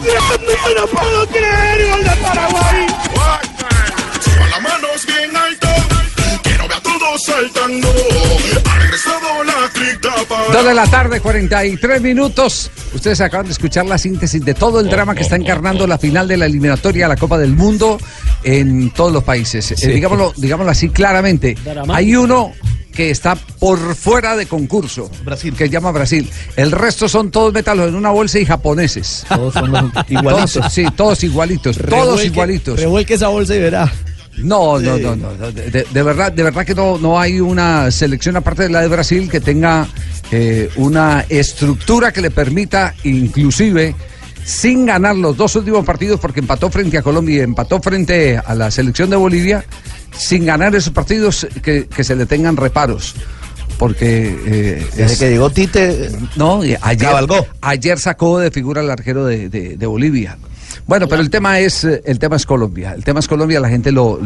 mío, no puedo creer, gol de Paraguay. Con las manos bien alto, quiero ver a todos saltando. Ha regresado la cripta para... Dos de la tarde, 43 minutos. Ustedes acaban de escuchar la síntesis de todo el drama que está encarnando la final de la eliminatoria a la Copa del Mundo en todos los países. Eh, digámoslo, digámoslo así claramente. Hay uno que está por fuera de concurso, Brasil. que llama Brasil. El resto son todos métalos en una bolsa y japoneses. Todos son los igualitos. Todos, sí, todos igualitos, todos igualitos. Revuelque esa bolsa y verá. No, no, no, no. no, De, de- de verdad, de verdad que no, no hay una selección aparte de la de Brasil que tenga eh, una estructura que le permita, inclusive, sin ganar los dos últimos partidos, porque empató frente a Colombia y empató frente a la selección de Bolivia, sin ganar esos partidos que, que se le tengan reparos. Porque eh, Desde es- que llegó Tite, no, ayer, Cabalgó. ayer sacó de figura al arquero de, de- de Bolivia. Bueno, pero el tema es eh, el tema es Colombia. El tema es Colombia. La gente lo,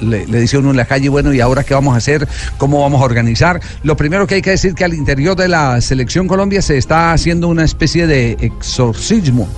le, le dice uno en la calle, bueno, ¿y ahora qué vamos a hacer? ¿Cómo vamos a organizar? Lo primero que hay que decir que al interior de la selección Colombia se está haciendo una especie de exorcismo.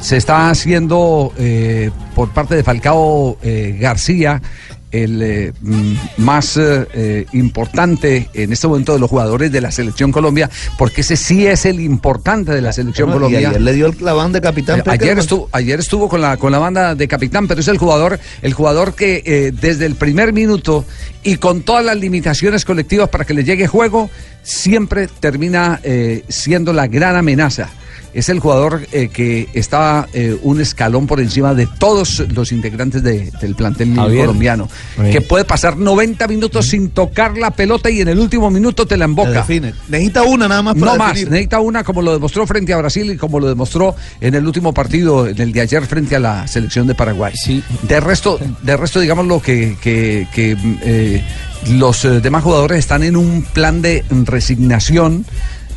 Se está haciendo eh, por parte de Falcao eh, García el eh, mm, más eh, eh, importante en este momento de los jugadores de la selección Colombia, porque ese sí es el importante de la selección y Colombia. ayer le dio el claván de capitán. Eh, ayer estuvo, ayer estuvo con la con la banda de capitán, pero es el jugador, el jugador que desde el primer minuto y con todas las limitaciones colectivas para que le llegue juego, siempre termina eh, siendo la gran amenaza. Es el jugador eh, que está eh, un escalón por encima de todos los integrantes de- del plantel Javier. colombiano. Sí. Que puede pasar 90 minutos sin tocar la pelota y en el último minuto te la emboca. Necesita una nada más para No más, necesita una como lo demostró frente a Brasil y como lo demostró en el último partido, en el de ayer frente a la selección de Paraguay. Sí. De resto, de resto digamos lo que, que, que, eh, los demás jugadores están en un plan de resignación.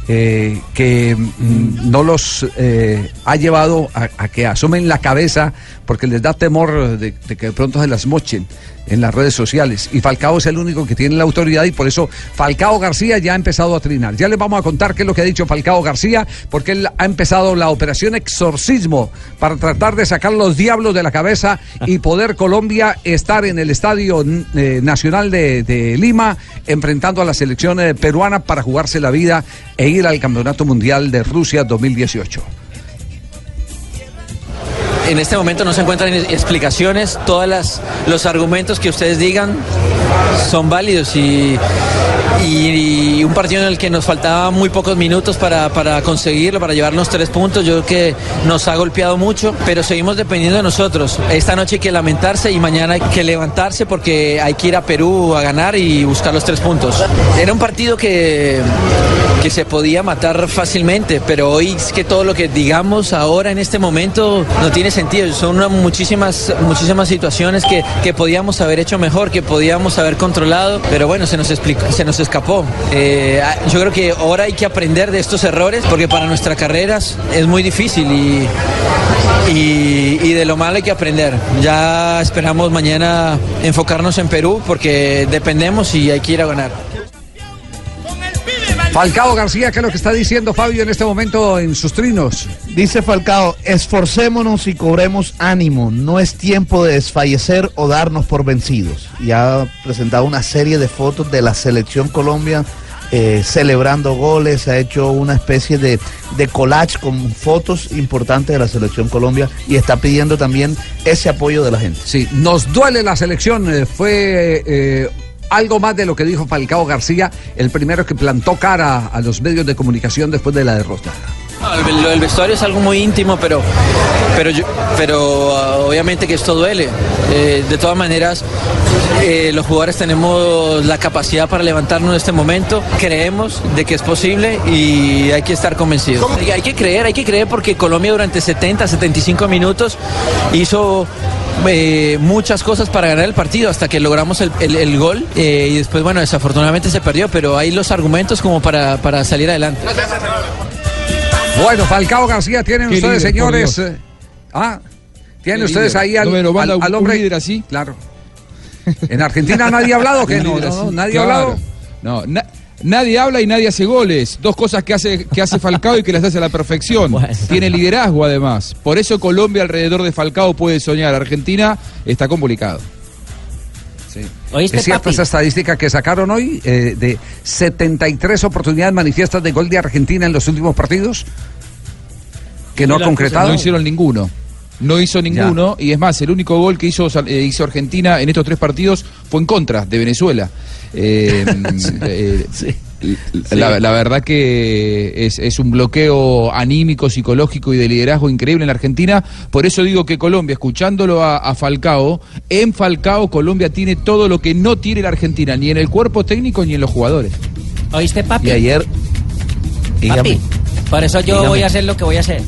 Eh, que mm, no los eh, ha llevado a, que asumen la cabeza porque les da temor de, que de pronto se las mochen en las redes sociales. Y Falcao es el único que tiene la autoridad y por eso Falcao García ya ha empezado a trinar. Ya les vamos a contar qué es lo que ha dicho Falcao García, porque él ha empezado la operación exorcismo para tratar de sacar los diablos de la cabeza y poder Colombia estar en el Estadio eh, Nacional de, Lima enfrentando a la selección peruana para jugarse la vida e ir al Campeonato Mundial de Rusia 2018. En este momento no se encuentran explicaciones, todos los argumentos que ustedes digan son válidos y, y- y un partido en el que nos faltaban muy pocos minutos para, para conseguirlo, para llevarnos tres puntos, yo creo que nos ha golpeado mucho, pero seguimos dependiendo de nosotros. Esta noche hay que lamentarse y mañana hay que levantarse porque hay que ir a Perú a ganar y buscar los tres puntos. Era un partido que, que se podía matar fácilmente, pero hoy es que todo lo que digamos ahora en este momento no tiene sentido. Son muchísimas, muchísimas situaciones que, que podíamos haber hecho mejor, que podíamos haber controlado, pero bueno, se nos, explicó, se nos escapó. Eh, ah, yo creo que ahora hay que aprender de estos errores porque para nuestras carreras es muy difícil y, y, y de lo malo hay que aprender. Ya esperamos mañana enfocarnos en Perú porque dependemos y hay que ir a ganar. Falcao García, ¿qué es lo que está diciendo Fabio en este momento en sus trinos? Dice Falcao, esforcémonos y cobremos ánimo. No es tiempo de desfallecer o darnos por vencidos. Y ha presentado una serie de fotos de la selección Colombia eh, celebrando goles. Ha hecho una especie de, de collage con fotos importantes de la selección Colombia y está pidiendo también ese apoyo de la gente. Sí, nos duele la selección. eh, fue eh, algo más de lo que dijo Falcao García, el primero que plantó cara a los medios de comunicación después de la derrota. El- lo del vestuario es algo muy íntimo, pero, pero, yo- pero ah, obviamente que esto duele. Eh, de todas maneras, eh, los jugadores tenemos la capacidad para levantarnos en este momento. Creemos de que es posible y hay que estar convencidos. Hay que creer, hay que creer porque Colombia durante 70, 75 minutos hizo eh, muchas cosas para ganar el partido hasta que logramos el, el- el gol eh, y después, bueno, desafortunadamente se perdió, pero hay los argumentos como para, para salir adelante. Bueno, Falcao García, tienen Qué ustedes, líder, señores. Eh, ah, tienen Qué ustedes líder. ahí al, No al- un hombre. líder así. Claro. En Argentina nadie ha hablado. Un No, nadie ha hablado. No, na- Nadie habla y nadie hace goles. Dos cosas que hace, que hace Falcao y que las hace a la perfección. Tiene liderazgo además. Por eso Colombia alrededor de Falcao puede soñar. Argentina está complicado. Sí. ¿Oíste, es cierta papi? esa estadística que sacaron hoy eh, de 73 oportunidades manifiestas de gol de Argentina en los últimos partidos que no ha concretado. No hicieron ninguno. No hizo ninguno. Y es más, el único gol que hizo, eh, hizo Argentina en estos tres partidos fue en contra de Venezuela. Eh, eh, La, la verdad que es, es un bloqueo anímico, psicológico y de liderazgo increíble en la Argentina. Por eso digo que Colombia, escuchándolo a, a Falcao, en Falcao Colombia tiene todo lo que no tiene la Argentina, ni en el cuerpo técnico ni en los jugadores. ¿Oíste, papi? Y ayer. Papi, por eso yo Dígame. voy a hacer lo que voy a hacer.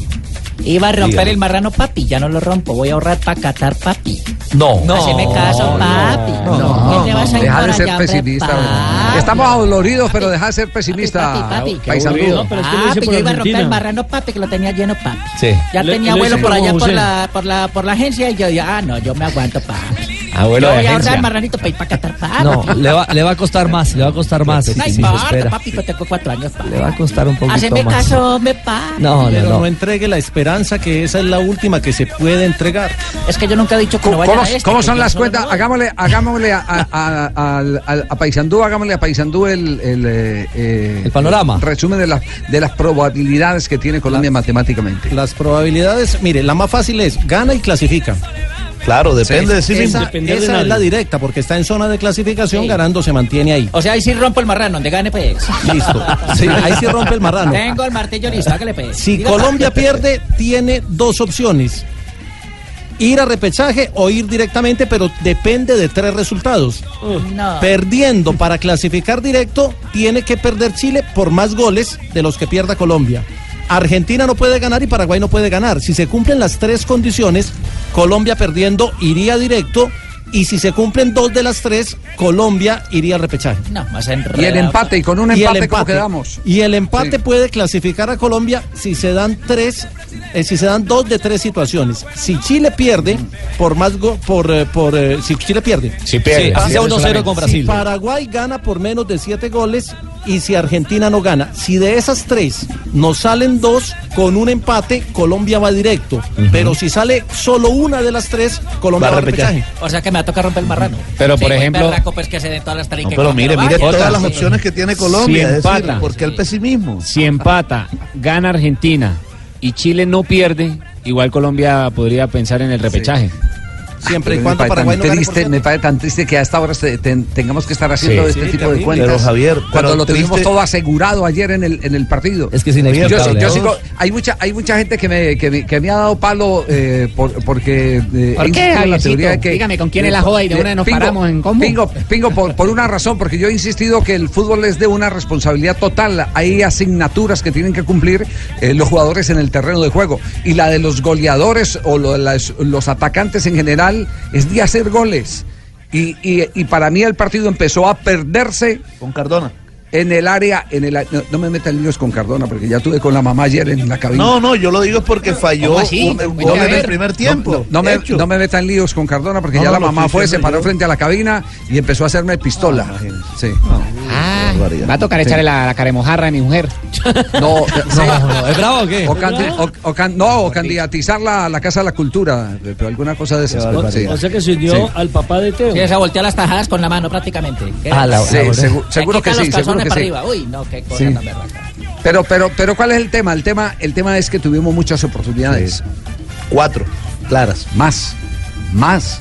Iba a romper Dígame. el marrano, papi, ya no lo rompo. Voy a ahorrar para catar, papi. No. Haceme caso, papi. ¿Qué te vas a ir deja de ser allá, pesimista. papi? Estamos adoloridos, pero deja de ser pesimista. Papi, papi, papi. Paisandú. Papi, yo iba a romper el marrano, papi, que lo tenía lleno, papi. Sí. Ya Le- tenía le vuelo hice por allá por la, por, la, por la agencia y yo, ya, ah, no, yo me aguanto, papi. Abuelo yo de voy a ahorrar agencia. marranito para ir para catar, papi. No, le va, le va a costar más, le va a costar más. Si se importa, espera. papi, que tengo cuatro años, papi. Le va a costar un poquito Haceme más. caso, me papi. No, no, Pero no. no. entregue la esperanza que esa es la última que se puede entregar. Es que yo nunca he dicho que no ¿Cómo, vaya cómo- a este. cómo son yo las solo cuentas? voy. Hagámosle, hagámosle a, a, a, al- al- a Paysandú, hagámosle a Paysandú el, el, eh, eh, El panorama. resumen de, las de las probabilidades que tiene Colombia matemáticamente. Las probabilidades, mire, la más fácil es gana y clasifica. Claro, depende de sí mismo. Esa, de esa es la directa, porque está en zona de clasificación, Sí. ganando se mantiene ahí. O sea, ahí sí rompo el marrano, donde gane, pues. Listo. Sí, ahí sí rompe el marrano. Tengo el martillo listo, hágale, pues. Si Diga, Colombia pierde, tiene dos opciones. Ir a repechaje o ir directamente, pero depende de tres resultados. No. Perdiendo para clasificar directo, tiene que perder Chile por más goles de los que pierda Colombia. Argentina no puede ganar y Paraguay no puede ganar. Si se cumplen las tres condiciones, Colombia perdiendo iría directo y si se cumplen dos de las tres, Colombia iría al repechaje. No, más Y el enredado. empate, y con un el empate, ¿cómo empate. quedamos? Y el empate Sí. puede clasificar a Colombia si se dan tres, eh, si se dan dos de tres situaciones. Si Chile pierde, por más go- por, eh, por eh, si Chile pierde. Sí, así sea 1-0 con Si Brasil. Paraguay gana por menos de siete goles y si Argentina no gana. Si de esas tres nos salen dos con un empate, Colombia va directo. Pero si sale solo una de las tres, Colombia Va va a a repechaje. O sea que me va a tocar romper el marrano. Pero, por Sí, ejemplo- berraco, pues, que se den todas las No, pero mire, mire todas las Sí. opciones que tiene Colombia. Si decir, empata. ¿por qué el pesimismo? Si empata, gana Argentina y Chile no pierde, igual Colombia podría pensar en el repechaje. Siempre y cuando Paraguay tan no triste, me parece tan triste que a esta hora se- ten- tengamos que estar haciendo Sí. este Sí, tipo de cuentas. Pero, Javier, cuando pero lo tuvimos triste- todo asegurado ayer en el, en el partido. Es que es Yo, yo sigo, hay mucha, hay mucha gente que me, que me, que me ha dado palo eh, por- porque eh, ¿Por qué, la teoría de que Dígame, ¿con quién es la joda y de una nos Pingo, paramos en combo? Pingo, Pingo, por, por una razón, porque yo he insistido que el fútbol es de una responsabilidad total. Hay asignaturas que tienen que cumplir eh, los jugadores en el terreno de juego. Y la de los goleadores o lo de las- los atacantes en general es de hacer goles. Y, y- para mí el partido empezó a perderse Con Cardona. En el área, en el no, no me metan líos con Cardona, porque ya tuve con la mamá ayer en la cabina. No, no, yo lo digo porque falló un, gol en el primer tiempo. No, no me, no me metan líos con Cardona porque No, ya no, la mamá fue, se paró yo. frente a la cabina y empezó a hacerme pistola. Ah, sí. Ah, va a tocar echarle la, la caremojarra a mi mujer. No, sí. ¿Es bravo o qué? O, candi- o- o can- no, o candidatizarla a la Casa de la Cultura, pero alguna cosa de esas. Sí. O sea que se unió al papá de Teo. Sí, esa voltea las tajadas con la mano prácticamente. Ah, la- la- seguro que sí, seguro para sí. arriba. Uy, no, qué cosa Sí. tan berraca. Pero, pero, pero, ¿cuál es el tema? El tema, el tema es que tuvimos muchas oportunidades. Cuatro, claras. Más, más.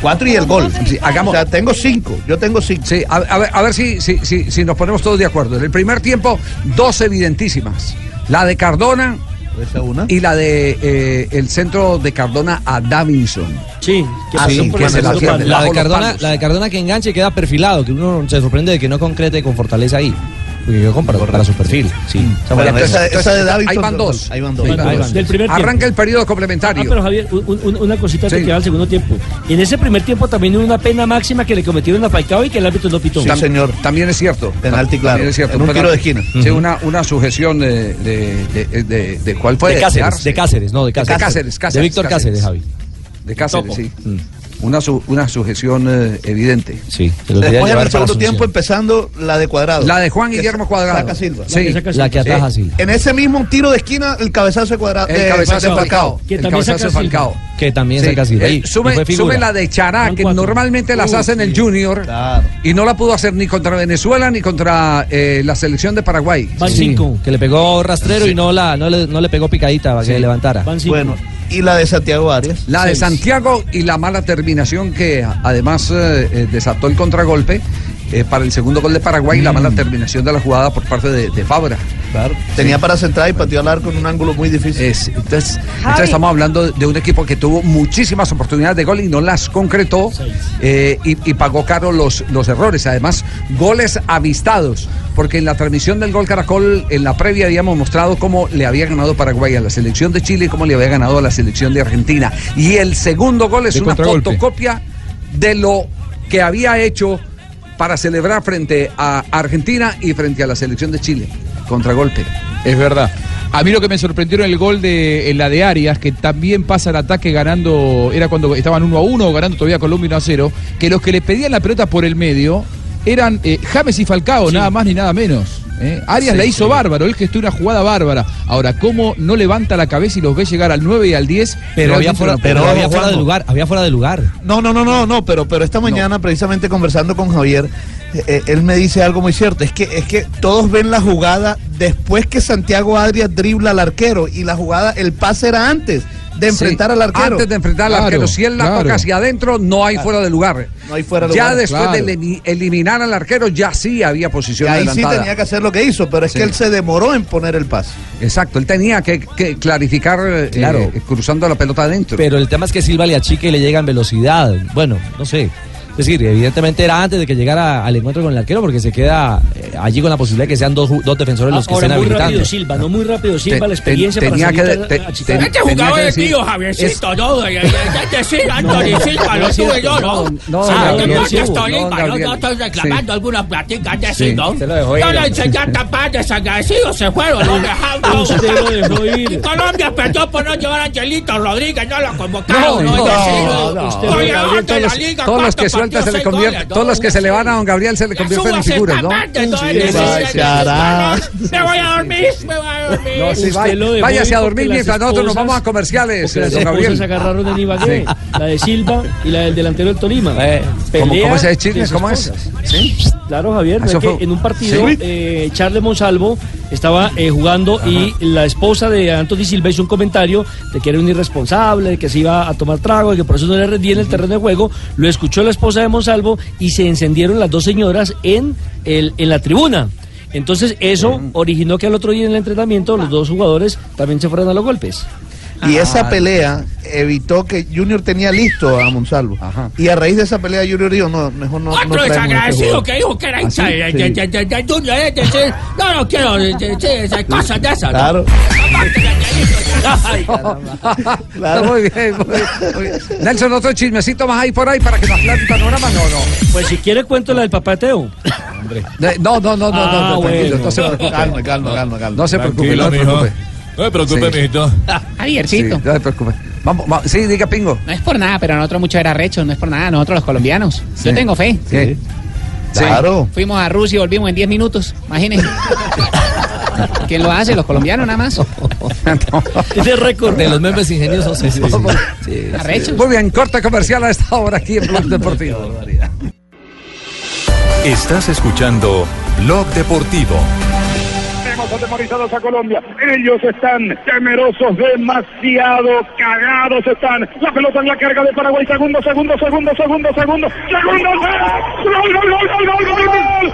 Cuatro y el gol. Sí, hagamos- O sea, tengo cinco. Yo tengo cinco. Sí, a, a ver, a ver si, si, si, si nos ponemos todos de acuerdo. En el primer tiempo, dos evidentísimas. La de Cardona Esa una. y la de eh, el centro de Cardona a Davinson. Sí, que Ah, sí, que se la de, Cardona, la de Cardona que enganche y queda perfilado, que uno se sorprende de que no concrete con fortaleza ahí. Porque yo compro para su perfil. Sí. Esa Bueno, esa, esa de David. ahí van dos. Ahí van dos. Ahí van dos. Del primer tiempo. Arranca el periodo Ah, complementario. pero Javier, un- un- una cosita Sí. que queda al segundo tiempo. En ese primer tiempo también hubo una pena máxima que le cometieron a Falcao y que el árbitro no pitó. Sí, Tam- señor. También es cierto. Penalti, claro. También es cierto. En un tiro de esquina. Sí, una, una sujeción de, de, de, de- de- ¿cuál fue? de Cáceres, de Cáceres, no, de Cáceres. Cáceres, Cáceres, De Víctor Cáceres. Javi. De Cáceres, sí. Una, su- una sujeción eh, evidente. Sí. Después en el segundo tiempo empezando la de Cuadrado. La de Juan Guillermo Cuadrado. saca Silva. Sí. La que ataja Silva. En ese mismo tiro de esquina, el cabezazo de Cuadrado. El de- cabezazo de Falcao. Que El cabezazo de Falcao. Que también Sí. saca Silva. Eh, Y- y sube, la de Chará, Van que normalmente las hace en el sí. Junior. Y no la pudo hacer ni contra Venezuela ni contra eh, la selección de Paraguay. Sí, Que le pegó rastrero y no, la, no, le, no le pegó picadita para que Sí. levantara. Bueno, y la de Santiago Arias. La de. Santiago y la mala terminación que además eh, eh, desató el contragolpe eh, para el segundo gol de Paraguay y la mala terminación de la jugada por parte de, de Fabra. Claro. Tenía para centrar y pateó al arco en un ángulo muy difícil. Es- entonces, entonces estamos hablando de un equipo que tuvo muchísimas oportunidades de gol y no las concretó eh, y, y pagó caro los, los errores. Además, goles avistados, porque en la transmisión del gol Caracol, en la previa habíamos mostrado cómo le había ganado Paraguay a la selección de Chile y cómo le había ganado a la selección de Argentina. Y el segundo gol es De una fotocopia de lo que había hecho para celebrar frente a Argentina y frente a la selección de Chile. Contragolpe. Es verdad. A mí lo que me sorprendió en el gol de en la de Arias, que también pasa el ataque ganando, era cuando estaban 1 a 1 o ganando todavía Colombia 1 a 0, que los que le pedían la pelota por el medio eran eh, James y Falcao, nada más ni nada menos. ¿Eh? Arias Sí, la hizo sí. bárbaro, él gestó una jugada bárbara. Ahora, ¿cómo no levanta la cabeza y los ve llegar al 9 y al 10? Pero había fuera, pero había fuera de lugar, había fuera de lugar. No, no, no, no, no, pero, pero esta mañana, precisamente conversando con Javier, eh, eh, él me dice algo muy cierto. Es que, es que todos ven la jugada después que Santiago Arias dribla al arquero. Y la jugada, el pase era antes de enfrentar Sí, al arquero. Antes de enfrentar al Claro, arquero. Si él la claro. toca hacia adentro, no hay fuera de lugar. No hay fuera de ya lugar, después claro. de elimi- eliminar al arquero, ya sí había Y posición ahí sí tenía que hacer lo que hizo, pero es Sí. que él se demoró en poner el pase. Exacto, él tenía que, que clarificar eh, Claro. eh, cruzando la pelota adentro. Pero el tema es que Silva le achica y le llega en velocidad. Bueno, no sé. Es decir, evidentemente era antes de que llegara al encuentro con el arquero porque se queda eh, allí con la posibilidad de que sean dos, dos defensores los que Ahora estén muy habilitando. rápido Silva, no muy rápido Silva, Te- la experiencia te- para tenía salir que- a- te- a achicar. te- Este tenía jugador que es decir- mío, Javiercito, ¿no? Anthony Silva, lo tuve yo, ¿no? no, Ah, no estoy no, estoy reclamando Sí, sí, ¿no? No le enseñé a tapar desagradecidos, se fueron, lo. Y Colombia perdió por no llevar a Angelito Rodríguez, no lo convocaron, No, ¿no? no, todos los que ¿cuántos suelta se le convierte, todos los que se le van a don Gabriel se le convierten en figuras, ¿no? Me voy a dormir, me voy a dormir. No, sí, váyase a dormir mientras nosotros nos vamos a comerciales, las don Gabriel. se agarraron en Ibagué, la de Silva y la del delantero del Tolima. ¿Cómo, Pelea cómo es ese de chisme? ¿Cómo es? Claro, Javier, no es que en un partido ¿Sí? eh, Charles Monsalvo estaba eh, jugando y la esposa de Anthony Silva hizo un comentario de que era un irresponsable, de que se iba a tomar trago, de que por eso no le rendía en el terreno de juego. Lo escuchó la esposa de Monsalvo y se encendieron las dos señoras en, el, en la tribuna. Entonces eso originó que al otro día en el entrenamiento los dos jugadores también se fueran a los golpes. Y Ah. esa pelea evitó que Junior tenía listo a Monsalvo. Y a raíz de esa pelea Junior dijo, no, mejor no. no Otro traemos este desagradecido que dijo que era no, no quiero cosas de esas. ¿no? Claro. Ay, Está muy bien, muy bien, muy bien. Nelson, otro chismecito más ahí por ahí para que nos aclare el panorama. No, no. Pues si quiere cuento la del papá de Teo. De- No, no, no, no, no, Ah, no, tranquilo, bueno. no se preocupe. Calma, calma, calma, calma. No se preocupe, no se preocupe. No se preocupe, Sí. mijito. Sí, Javiercito. no se preocupe. Vamos, vamos, sí, diga Pingo. No es por nada, pero nosotros mucho era recho, no es por nada, nosotros los colombianos. Sí. Yo tengo fe. Sí. Claro. Fuimos a Rusia y volvimos en 10 minutos, imagínense. ¿Quién lo hace? Los colombianos nada más. Ese récord. De los memes ingeniosos. Sí, sí, sí. Sí, sí. Arrechos. Muy bien, corte comercial a esta hora aquí en Blog Deportivo. Estás escuchando Blog Deportivo. Tenemos atemorizados a Colombia. Ellos están temerosos, demasiado cagados están. La pelota en la carga de Paraguay. Segundo, segundo, segundo, segundo, segundo. Segundo. ¡Gol, gol, gol, gol, gol, gol, gol!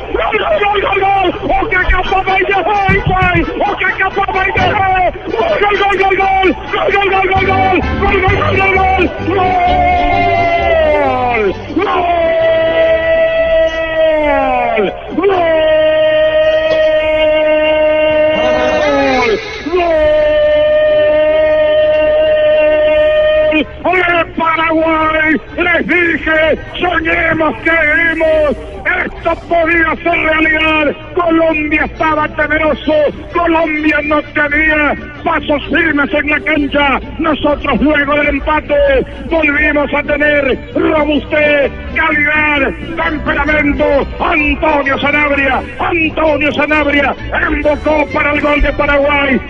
¡Gol, gol, gol! ¡O que acabó de pai! ¡O que acabó de ¡Gol, gol, gol, gol, gol! ¡Gol, gol, gol, gol, gol! ¡Gol, gol, gol, gol, gol! ¡Gol! ¡Gol! ¡Les dije! ¡Soñemos, queremos! Esto podía ser realidad. Colombia estaba temeroso. Colombia no tenía pasos firmes en la cancha. Nosotros luego del empate volvimos a tener robustez, calidad, temperamento. Antonio Sanabria, Antonio Sanabria embocó para el gol de Paraguay.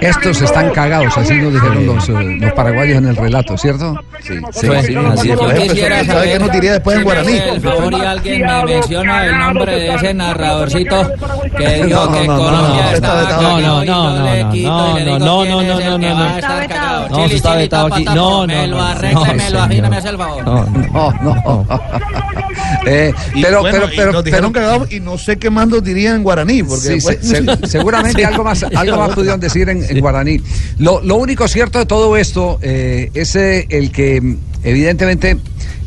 Estos están cagados, así nos dijeron los, eh, los paraguayos en el relato, ¿cierto? Sí, sí, así es. Yo quisiera ¿Sabe qué nos diría después en guaraní? Por favor, y alguien me menciona el nombre de ese narradorcito que dijo No, no, que no, no, Colombia no, estaba No, no, no, no, no, no, no, no, no, no, no, no. No, está vetado aquí. tapa, No, me no, lo no, arregla, no, me lo señor. me hace el favor. No, no. No, no. Pero, pero, pero, pero- y no sé qué más nos dirían en guaraní. Porque seguramente algo más, algo más pudieron decir en, en guaraní. Lo, lo único cierto de todo esto eh, es eh, el que evidentemente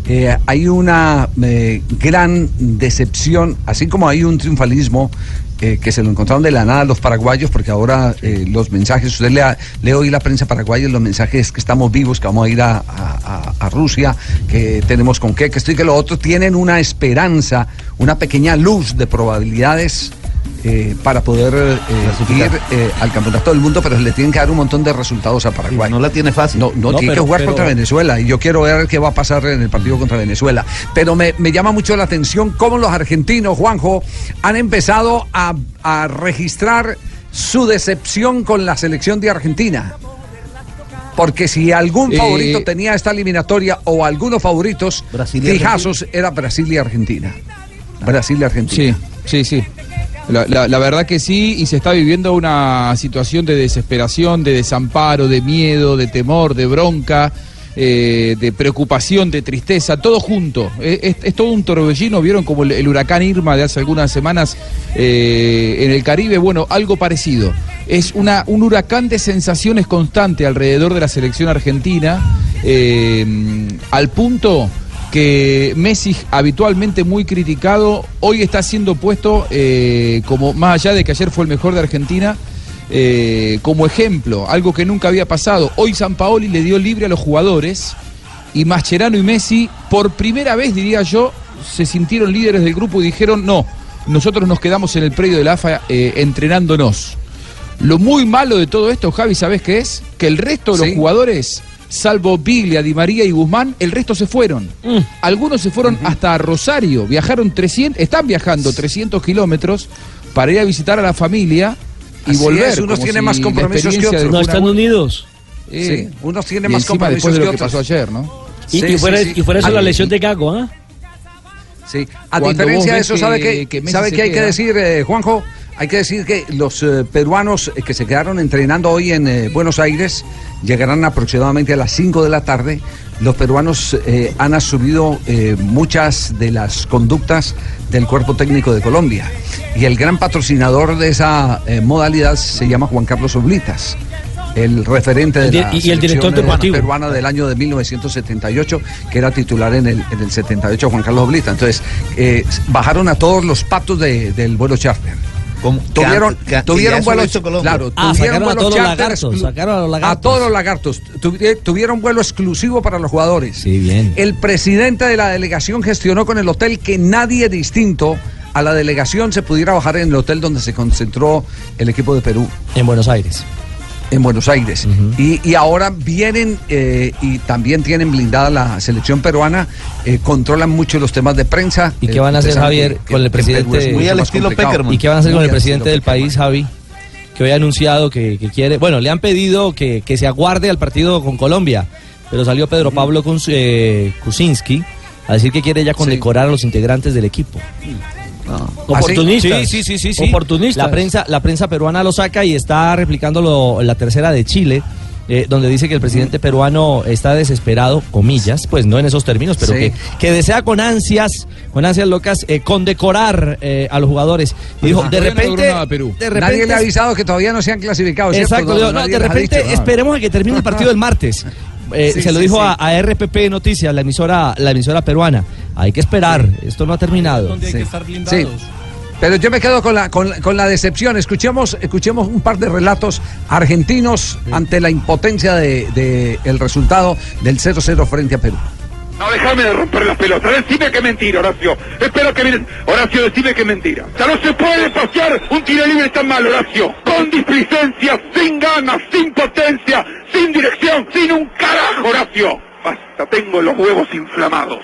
eh, hay una eh, gran decepción, así como hay un triunfalismo eh, que se lo encontraron de la nada los paraguayos, porque ahora los mensajes, usted lea, lee hoy la prensa paraguaya, los mensajes que estamos vivos, que vamos a ir a, Rusia, que tenemos con qué, que esto y que lo otro, tienen una esperanza, una pequeña luz de probabilidades eh, para poder eh, ir eh, al campeonato del mundo, pero le tienen que dar un montón de resultados a Paraguay. No la tiene fácil. No, no, No, tiene pero- que jugar pero- contra Venezuela y yo quiero ver qué va a pasar en el partido contra Venezuela. Pero me, me llama mucho la atención cómo los argentinos, Juanjo, han empezado a, a registrar su decepción con la selección de Argentina. Porque si algún Eh, favorito tenía esta eliminatoria o algunos favoritos Brasil fijazos, era Brasil y Argentina. Brasil y Argentina. Sí, sí, sí. La, la- verdad que sí, y se está viviendo una situación de desesperación, de desamparo, de miedo, de temor, de bronca, eh, de preocupación, de tristeza, todo junto. Es, es- todo un torbellino, vieron como el, huracán Irma de hace algunas semanas eh, en el Caribe, bueno, algo parecido. Es una, un huracán de sensaciones constante alrededor de la selección argentina, eh, al punto que Messi, habitualmente muy criticado, hoy está siendo puesto eh, como, más allá de que ayer fue el mejor de Argentina, eh, como ejemplo, algo que nunca había pasado. Hoy San Paoli le dio libre a los jugadores y Mascherano y Messi, por primera vez, diría yo, se sintieron líderes del grupo y dijeron, no, nosotros nos quedamos en el predio de la AFA eh, entrenándonos. Lo muy malo de todo esto, Javi, ¿sabes qué es? Que el resto de los Sí. jugadores, salvo Biglia, Di María y Guzmán, el resto se fueron. Algunos se fueron hasta Rosario, viajaron 300, están viajando 300 kilómetros para ir a visitar a la familia y Así volver. es, unos tienen si más compromisos que otros. No están unidos. Eh, Sí, unos tienen y más compromisos después de que lo que otros. pasó ayer, ¿no? Y, Sí, y fuera, sí, sí. y fuera eso la lesión de Gago, ¿ah? Sí, a Cuando diferencia de eso, que- ¿sabe qué, que ¿sabe qué hay que decir, eh, Juanjo? Hay que decir que los eh, peruanos eh, que se quedaron entrenando hoy en eh, Buenos Aires llegarán aproximadamente a las 5 de la tarde. Los peruanos eh, han asumido muchas de las conductas del cuerpo técnico de Colombia. Y el gran patrocinador de esa modalidad se llama Juan Carlos Oblitas. El referente de la y el director deportivo. peruana del año de 1978, que era titular en el, en el 78 Juan Carlos Oblita. Entonces, eh, bajaron a todos los patos de- del vuelo charter. Tuvieron, que- que tuvieron vuelos, claro, Ah, tuvieron a todos los lagartos, sacaron a los lagartos. a todos los lagartos. Tuvi- Tuvieron vuelo exclusivo para los jugadores. Sí, bien. El presidente de la delegación gestionó con el hotel que nadie distinto a la delegación se pudiera bajar en el hotel donde se concentró el equipo de Perú En Buenos Aires. En Buenos Aires. y, y ahora vienen eh, y también tienen blindada la selección peruana, eh, controlan mucho los temas de prensa. ¿Y qué Eh, van a hacer, Javier, que- con el Perú es presidente? mucho más complicado. ¿Y qué van a hacer con Muy el al presidente estilo del país, Javi? Que hoy ha anunciado que, que quiere. Bueno, le han pedido que, que se aguarde al partido con Colombia, pero salió Pedro Pablo Kuczynski a decir que quiere ya condecorar a los integrantes del equipo. Oportunistas. Sí, sí, sí, sí, sí. Oportunistas. La prensa, la prensa peruana lo saca y está replicándolo en la tercera de Chile. eh, donde dice que el presidente peruano está desesperado, comillas, pues no en esos términos, pero Sí. que, que desea con ansias, con ansias locas, eh, condecorar eh, a los jugadores. Y dijo, de no repente, Perú. de repente Nadie le ha avisado que todavía no se han clasificado. ¿cierto? Exacto, No, no, de repente dicho, no. esperemos a que termine el partido del martes. Eh, Sí, se lo sí, dijo sí. A, a RPP Noticias, la emisora, la emisora peruana. Hay que esperar, esto no ha terminado. Sí. Sí. Pero yo me quedo con la, con, la- con la decepción. Escuchemos, escuchemos un par de relatos argentinos ante la impotencia del de, el resultado del 0-0 frente a Perú. No, déjame de romper las pelotas. Decime que es mentira, Horacio. Espero que vienes. Horacio, decime que es mentira. Ya no se puede pasear un tiro libre tan mal, Horacio. Con displicencia, sin ganas, sin potencia, sin dirección, sin un carajo, Horacio. Basta, tengo los huevos inflamados.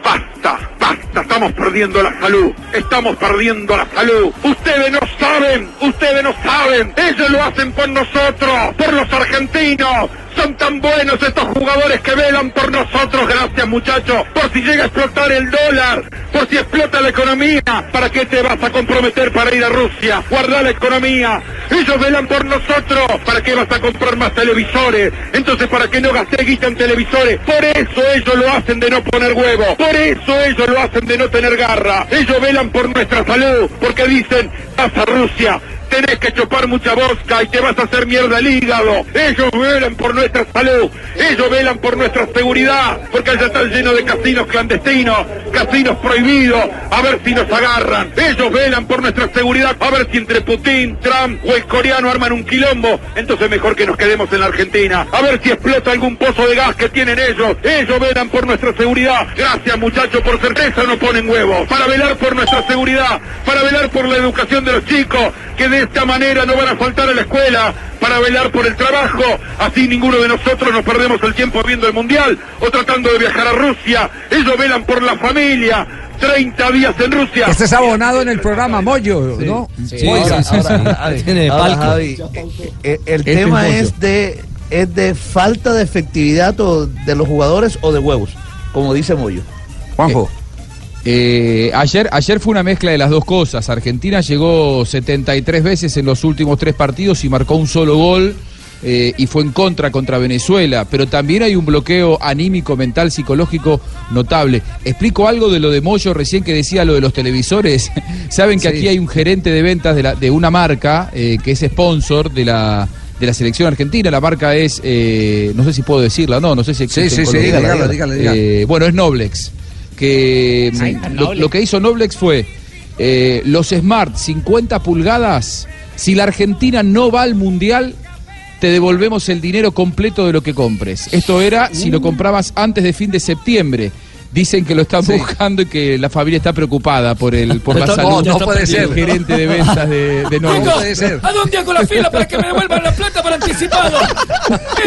Basta, basta, estamos perdiendo la salud, estamos perdiendo la salud. Ustedes no saben, ustedes no saben, ellos lo hacen por nosotros, por los argentinos. Son tan buenos estos jugadores que velan por nosotros, gracias muchachos, por si llega a explotar el dólar, por si explota la economía, ¿para qué te vas a comprometer para ir a Rusia? Guardar la economía, ellos velan por nosotros, ¿para qué vas a comprar más televisores? Entonces, ¿para qué no gasté guita en televisores? Por eso ellos lo hacen de no poner huevo, por eso ellos lo hacen de no tener garra, ellos velan por nuestra salud, porque dicen, vas Rusia, tenés que chupar mucha bosca y te vas a hacer mierda el hígado. Ellos velan por nuestra salud, ellos velan por nuestra seguridad, porque allá están llenos de casinos clandestinos, casinos prohibidos, a ver si nos agarran. Ellos velan por nuestra seguridad, a ver si entre Putin, Trump o el coreano arman un quilombo, entonces mejor que nos quedemos en la Argentina. A ver si explota algún pozo de gas que tienen ellos. Ellos velan por nuestra seguridad. Gracias muchachos, por certeza no ponen huevos. Para velar por nuestra seguridad, para velar por la educación de los chicos, que esta manera no van a faltar a la escuela para velar por el trabajo. Así ninguno de nosotros nos perdemos el tiempo viendo el mundial o tratando de viajar a Rusia. Ellos velan por la familia. 30 días en Rusia. Este es abonado en el programa Moyo, ¿no? Ahora, Javi, eh, el Este tema es es de, es de falta de efectividad o de los jugadores o de huevos, como dice Moyo. Juanjo. Eh, ayer, ayer fue una mezcla de las dos cosas. Argentina llegó 73 veces en los últimos tres partidos y marcó un solo gol. eh, y fue en contra contra Venezuela, pero también hay un bloqueo anímico, mental, psicológico notable. Explico algo de lo de Moyo recién que decía lo de los televisores. Saben que aquí hay un gerente de ventas de, la- de una marca eh, que es sponsor de la de la selección argentina. La marca es, eh, no sé si puedo decirla, no, no sé si existe sí, sí, Colombia. dígala, dígala, dígala. Eh, bueno, es Noblex. Que mm, lo, que hizo Noblex fue eh, los Smart 50 pulgadas. Si la Argentina no va al mundial, te devolvemos el dinero completo de lo que compres. Esto era si lo comprabas antes de fin de septiembre. Dicen que lo están buscando y que la familia está preocupada por el por la No, salud. no puede del ser. gerente de ventas de, de Noblex. Venga, ¿A dónde hago la fila para que me devuelvan la plata para anticipado?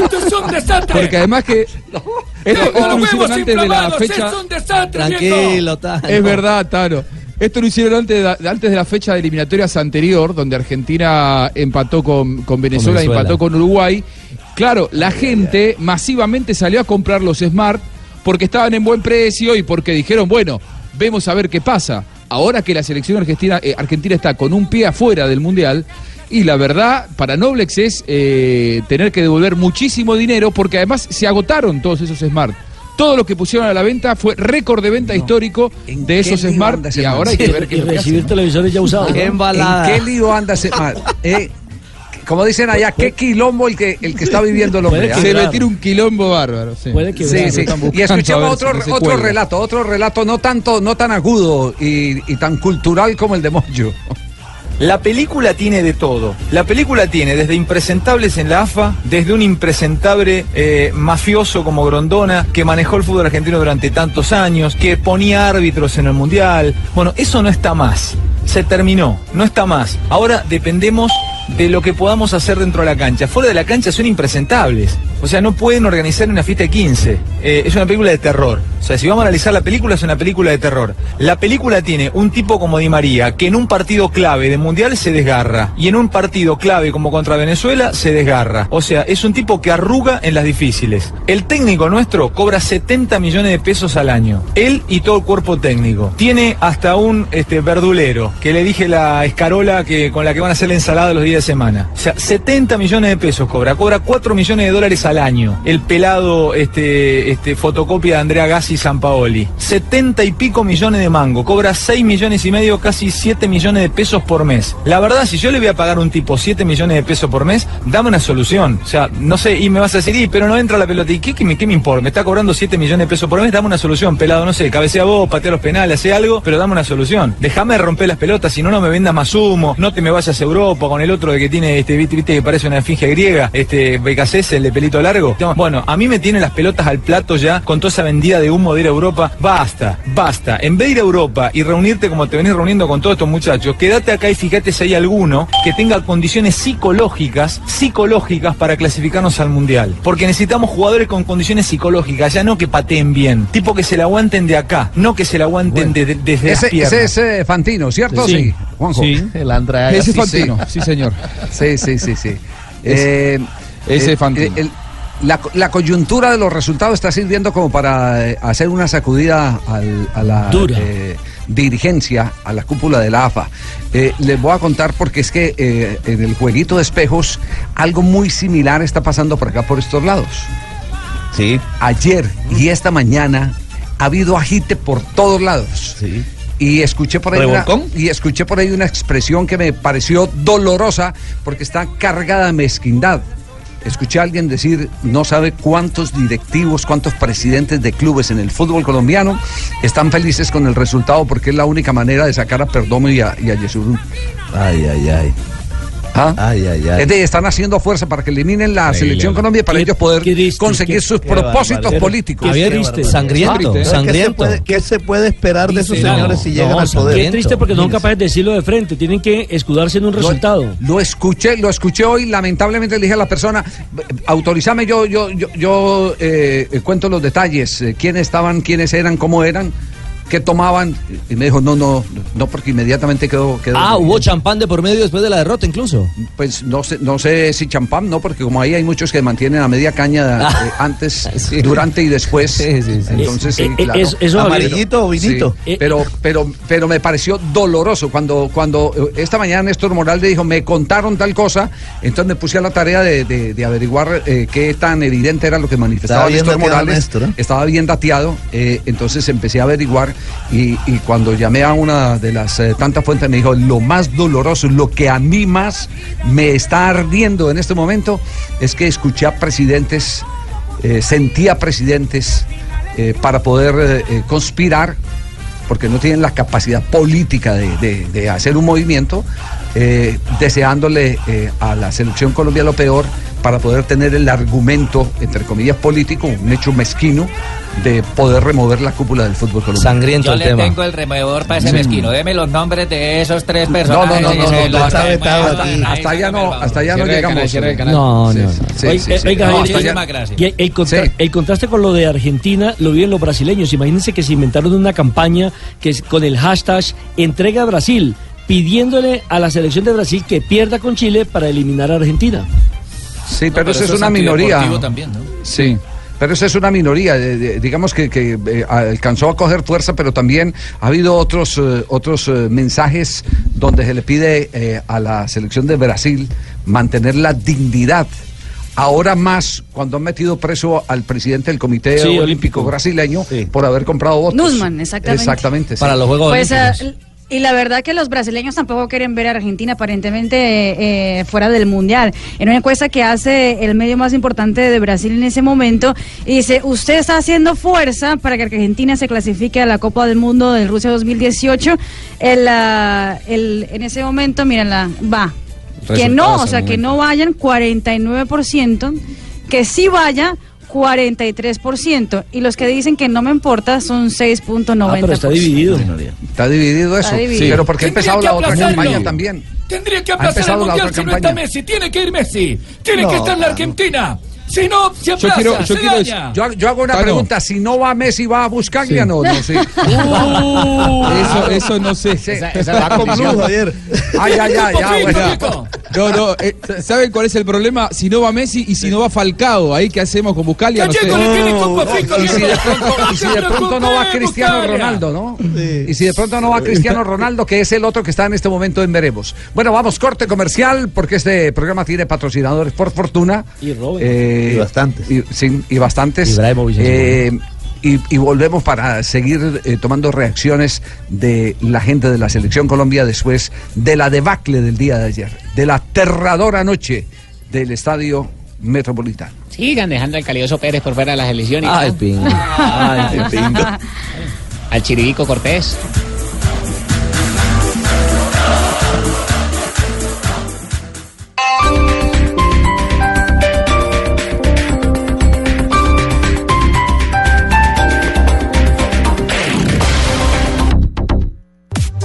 Esto es un desastre. Porque además que esto, esto Tengo lo los hicieron huevos antes de la fecha. es un desastre, Tranquilo, viejo. Es verdad, Tano. Esto lo hicieron antes de, antes de la fecha de eliminatorias anterior, donde Argentina empató con, con Venezuela, y Venezuela. empató con Uruguay. Claro, la gente masivamente salió a comprar los Smart porque estaban en buen precio y porque dijeron, bueno, vemos a ver qué pasa. Ahora que la selección argentina, eh, argentina está con un pie afuera del Mundial, y la verdad, para Noblex es eh, tener que devolver muchísimo dinero porque además se agotaron todos esos Smart. Todo lo que pusieron a la venta fue récord de venta histórico de esos Smart y ahora hay que ver qué Y recibir televisores ya usados. ¿En qué lío anda ese man? Eh, como dicen allá, qué quilombo el que, el que está viviendo el hombre. Puede ¿ah? Se le tira un quilombo bárbaro. Sí, Puede Sí, sí. Y escuchemos otro, otro relato, otro relato no tanto, no tan agudo y, y tan cultural como el de Moyo. La película tiene de todo. La película tiene desde impresentables en la AFA, desde un impresentable eh, mafioso como Grondona, que manejó el fútbol argentino durante tantos años, que ponía árbitros en el Mundial. Bueno, eso no está más. Se terminó, no está más. Ahora dependemos de lo que podamos hacer dentro de la cancha. Fuera de la cancha son impresentables. O sea, no pueden organizar una fiesta de 15. Eh, es una película de terror. O sea, si vamos a analizar la película, es una película de terror. La película tiene un tipo como Di María, que en un partido clave de Mundial se desgarra. Y en un partido clave como contra Venezuela, se desgarra. O sea, es un tipo que arruga en las difíciles. El técnico nuestro cobra 70 millones de pesos al año. Él y todo el cuerpo técnico. Tiene hasta un este, verdulero, que le dije la escarola que, con la que van a hacer la ensalada los días de semana. O sea, 70 millones de pesos cobra. Cobra 4 millones de dólares al año. El pelado este, este, fotocopia de Andrea Gassi San Paoli. 70 y pico millones de mango. Cobra 6 millones y medio, casi 7 millones de pesos por mes. La verdad, si yo le voy a pagar a un tipo 7 millones de pesos por mes, dame una solución. O sea, no sé, y me vas a decir, "Y, pero no entra la pelota. ¿Y qué, qué me, qué me importa? Me está cobrando 7 millones de pesos por mes, dame una solución, pelado. No sé, cabecea vos, patea los penales, hace algo, pero dame una solución. Déjame romper las pelotas, si no, no me vendas más humo. No te me vayas a Europa con el otro de que tiene, este, viste, viste que parece una esfinge griega, este, Becasés, el de pelito largo. Bueno, a mí me tienen las pelotas al plato ya con toda esa vendida de humo humo de ir a Europa. Basta, basta. En vez de ir a Europa y reunirte como te venís reuniendo con todos estos muchachos, quédate acá y fíjate si hay alguno que tenga condiciones psicológicas, psicológicas para clasificarnos al Mundial. Porque necesitamos jugadores con condiciones psicológicas, ya no que pateen bien. Tipo que se la aguanten de acá, no que se la aguanten de- de- desde las Ese, piernas. ese es eh, Fantino, ¿cierto? Sí. Sí, Juanjo. Sí, el Andrea Ese es Fantino, sí, señor. Sí, sí, sí, sí. Ese- Eh, ese eh, Fantino. el- la, la coyuntura de los resultados está sirviendo como para eh, hacer una sacudida al- a la Dura. eh, dirigencia, a la cúpula de la AFA. Eh, les voy a contar porque es que en el jueguito de espejos algo muy similar está pasando por acá, por estos lados. Sí. Ayer y esta mañana ha habido agite por todos lados. Y escuché por ahí una, y escuché por ahí una expresión que me pareció dolorosa porque está cargada de mezquindad. Escuché a alguien decir, no sabe cuántos directivos, cuántos presidentes de clubes en el fútbol colombiano están felices con el resultado porque es la única manera de sacar a Perdomo y a, y a Yesurún. Ay, ay, ay. Ay, ay, Es de, están haciendo fuerza para que eliminen la selección Colombia para ellos poder conseguir sus qué propósitos políticos. Qué triste. Sangriento, ¿Qué se sangriento. puede- ¿Qué se puede esperar de esos señores si No, llegan al Qué poder? triste porque no son capaces de decirlo de frente, tienen que escudarse en un resultado. Lo escuché, lo escuché hoy, lamentablemente le dije a la persona, autorizame, yo, yo, yo, yo eh, eh, cuento los detalles, eh, quiénes estaban, quiénes eran, cómo eran, qué tomaban, y me dijo, no, no, no, porque inmediatamente quedó... quedó Ah, hubo champán de por medio después de la derrota incluso. Pues no sé, no sé si champán, no, porque como ahí hay muchos que mantienen a media caña eh, antes, durante y después. Entonces, sí, Eh, eh, claro. es- eso ¿Amarillito o vinito? Sí, pero, pero, pero me pareció doloroso cuando, cuando eh, esta mañana Néstor Morales dijo, me contaron tal cosa, entonces me puse a la tarea de, de- de averiguar eh, qué tan evidente era lo que manifestaba Néstor Morales. Néstor, ¿eh? Estaba bien dateado, eh, entonces empecé a averiguar y, cuando llamé a una de las eh, tantas fuentes me dijo, lo más doloroso, lo que a mí más me está ardiendo en este momento es que escuché a presidentes, eh, sentía presidentes eh, para poder conspirar porque no tienen la capacidad política de, de- hacer un movimiento, deseándole a la selección Colombia lo peor para poder tener el argumento, entre comillas, político, un hecho mezquino, de poder remover la cúpula del fútbol colombiano. Yo le tengo el removedor para ese Sí. mezquino. Deme los nombres de esos tres No, no, personajes. no, no, no, no, vetado Ahí aquí. Hasta allá no, hasta allá no el llegamos. el. No, no, no. No, hasta el, el contra- el contraste con lo de Argentina lo viven los brasileños. Imagínense que se inventaron una campaña que es con el hashtag Entrega a Brasil, pidiéndole a la selección de Brasil que pierda con Chile para eliminar a Argentina. Sí, pero, eso es una minoría. Sí. Pero esa es una minoría, de- de- digamos que, que, eh, alcanzó a coger fuerza, pero también ha habido otros, eh, otros eh, mensajes donde se le pide eh, a la selección de Brasil mantener la dignidad. Ahora más cuando han metido preso al presidente del Comité Sí, Olímpico brasileño por haber comprado votos. Nusman, exactamente. Exactamente. sí. Para los Juegos Pues, Olímpicos. Y la verdad que los brasileños tampoco quieren ver a Argentina aparentemente eh, eh, fuera del Mundial. En una encuesta que hace el medio más importante de Brasil en ese momento, y dice, usted está haciendo fuerza para que Argentina se clasifique a la Copa del Mundo de Rusia 2018. El, ah, el- en ese momento, mírenla, va. Que no, o sea, que no vayan 49%, que sí vaya 43%, y los que dicen que no me importa son 6.90%. Ah, pero está dividido. Está dividido eso. Está dividido. Pero porque ha empezado la otra campaña también. Tendría que aplazar el mundial otra si no campaña. está Messi. Tiene que ir Messi. Tiene No, que estar la Argentina. Si no, se aplaza, quiero- yo se quiero- daña. Yo, yo hago una Tano. pregunta, si no va Messi, ¿va a Buscaglia? Sí. No, no, sí. Eso, eso no sé. Esa- esa es la Con Javier. Ay, ay, ay, ya, bueno. No, no, eh, ¿saben cuál es el problema? Si no va Messi y si no va Falcao, ahí qué hacemos con Buscalia, no sé. Si de pronto, y si de pronto no va Cristiano Ronaldo, ¿no? Y si de pronto no va Cristiano Ronaldo, que es el otro que está en este momento en Veremos. Bueno, vamos, corte comercial, porque este programa tiene patrocinadores por fortuna. Y Robin. Eh, Y bastantes. Y, sí, y bastantes. Eh, y, y volvemos para seguir eh, tomando reacciones de la gente de la Selección Colombia después de la debacle del día de ayer, de la aterradora noche del Estadio Metropolitano. Sigan dejando al Calioso Pérez por fuera de las elecciones. Ay, pingo. Ay, pingo. Al Chiribico Cortés.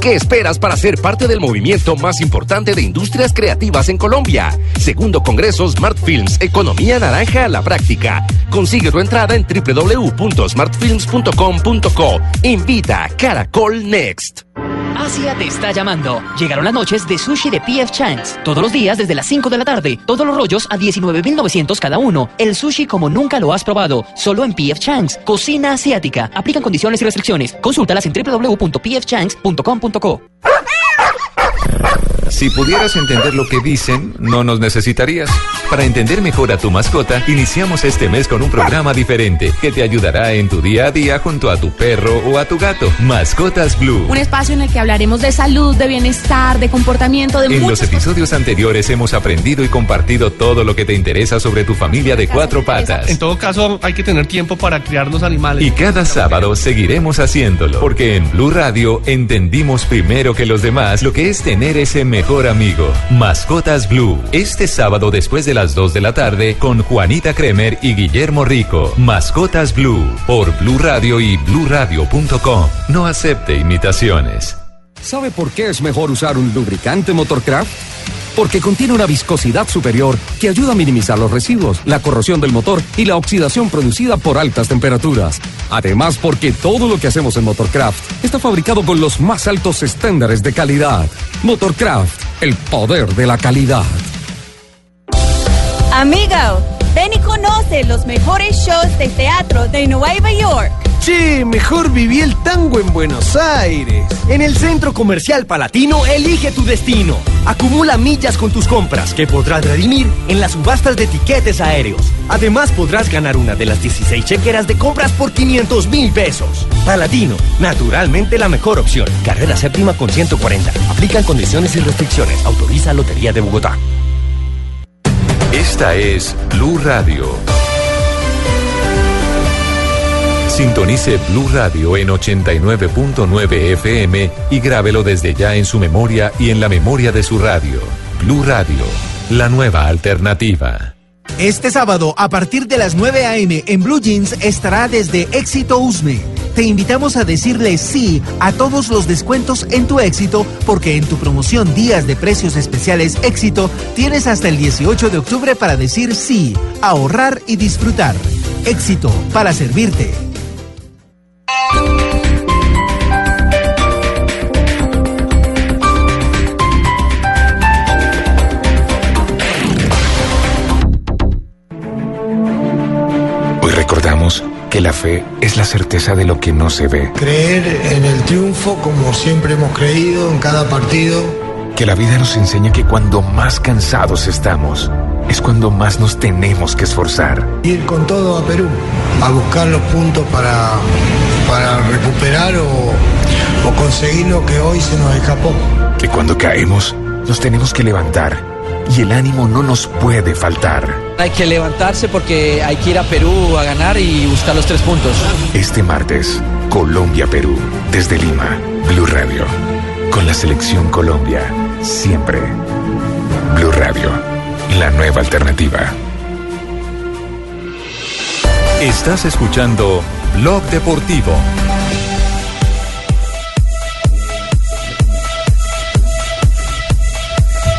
¿Qué esperas para ser parte del movimiento más importante de industrias creativas en Colombia? Segundo Congreso Smart Films, Economía Naranja a la Práctica. Consigue tu entrada en www.smartfilms.com.co. Invita Caracol Next. Asia te está llamando. Llegaron las noches de sushi de PF Chang's. Todos los días desde las 5 de la tarde. Todos los rollos a 19.900 cada uno. El sushi como nunca lo has probado. Solo en PF Chang's. Cocina asiática. Aplican condiciones y restricciones. Consúltalas en www.pfchangs.com.co. Si pudieras entender lo que dicen, no nos necesitarías. Para entender mejor a tu mascota, iniciamos este mes con un programa diferente que te ayudará en tu día a día junto a tu perro o a tu gato. Mascotas Blue. Un espacio en el que hablaremos de salud, de bienestar, de comportamiento, de En los episodios anteriores hemos aprendido y compartido todo lo que te interesa sobre tu familia de cuatro patas. En todo caso, hay que tener tiempo para criar los animales. Y cada sábado seguiremos haciéndolo, porque en Blue Radio entendimos primero que los demás lo que es tener ese mejor amigo. Mascotas Blue, este sábado después de las 2 de la tarde con Juanita Kremer y Guillermo Rico. Mascotas Blue, por Blue Radio y bluradio.com. No acepte imitaciones. ¿Sabe por qué es mejor usar un lubricante Motorcraft? Porque contiene una viscosidad superior que ayuda a minimizar los residuos, la corrosión del motor y la oxidación producida por altas temperaturas. Además, porque todo lo que hacemos en Motorcraft está fabricado con los más altos estándares de calidad. Motorcraft, el poder de la calidad. Amigo, ven y conoce los mejores shows de teatro de Nueva York. Che, mejor viví el tango en Buenos Aires. En el Centro Comercial Palatino, elige tu destino. Acumula millas con tus compras que podrás redimir en las subastas de tiquetes aéreos. Además, podrás ganar una de las 16 chequeras de compras por 500 mil pesos. Palatino, naturalmente la mejor opción. Carrera séptima con 140. Aplican condiciones y restricciones. Autoriza Lotería de Bogotá. Esta es Blue Radio. Sintonice Blue Radio en 89.9 FM y grábelo desde ya en su memoria y en la memoria de su radio. Blue Radio, la nueva alternativa. Este sábado, a partir de las 9 a.m. en Blue Jeans estará desde Éxito Usme. Te invitamos a decirle sí a todos los descuentos en tu éxito, porque en tu promoción Días de Precios Especiales Éxito tienes hasta el 18 de octubre para decir sí, ahorrar y disfrutar. Éxito para servirte. Que la fe es la certeza de lo que no se ve, Creer en el triunfo como siempre hemos creído en cada partido. que la vida nos enseña que cuando más cansados estamos, es cuando más nos tenemos que esforzar. Ir con todo a Perú, a buscar los puntos para, para recuperar o, o conseguir lo que hoy se nos escapó. Que cuando caemos, nos tenemos que levantar y el ánimo no nos puede faltar. Hay que levantarse porque hay que ir a Perú a ganar y buscar los tres puntos. Este martes, Colombia-Perú, desde Lima, Blue Radio, con la selección Colombia, siempre. Blue Radio, la nueva alternativa. Estás escuchando Blog Deportivo.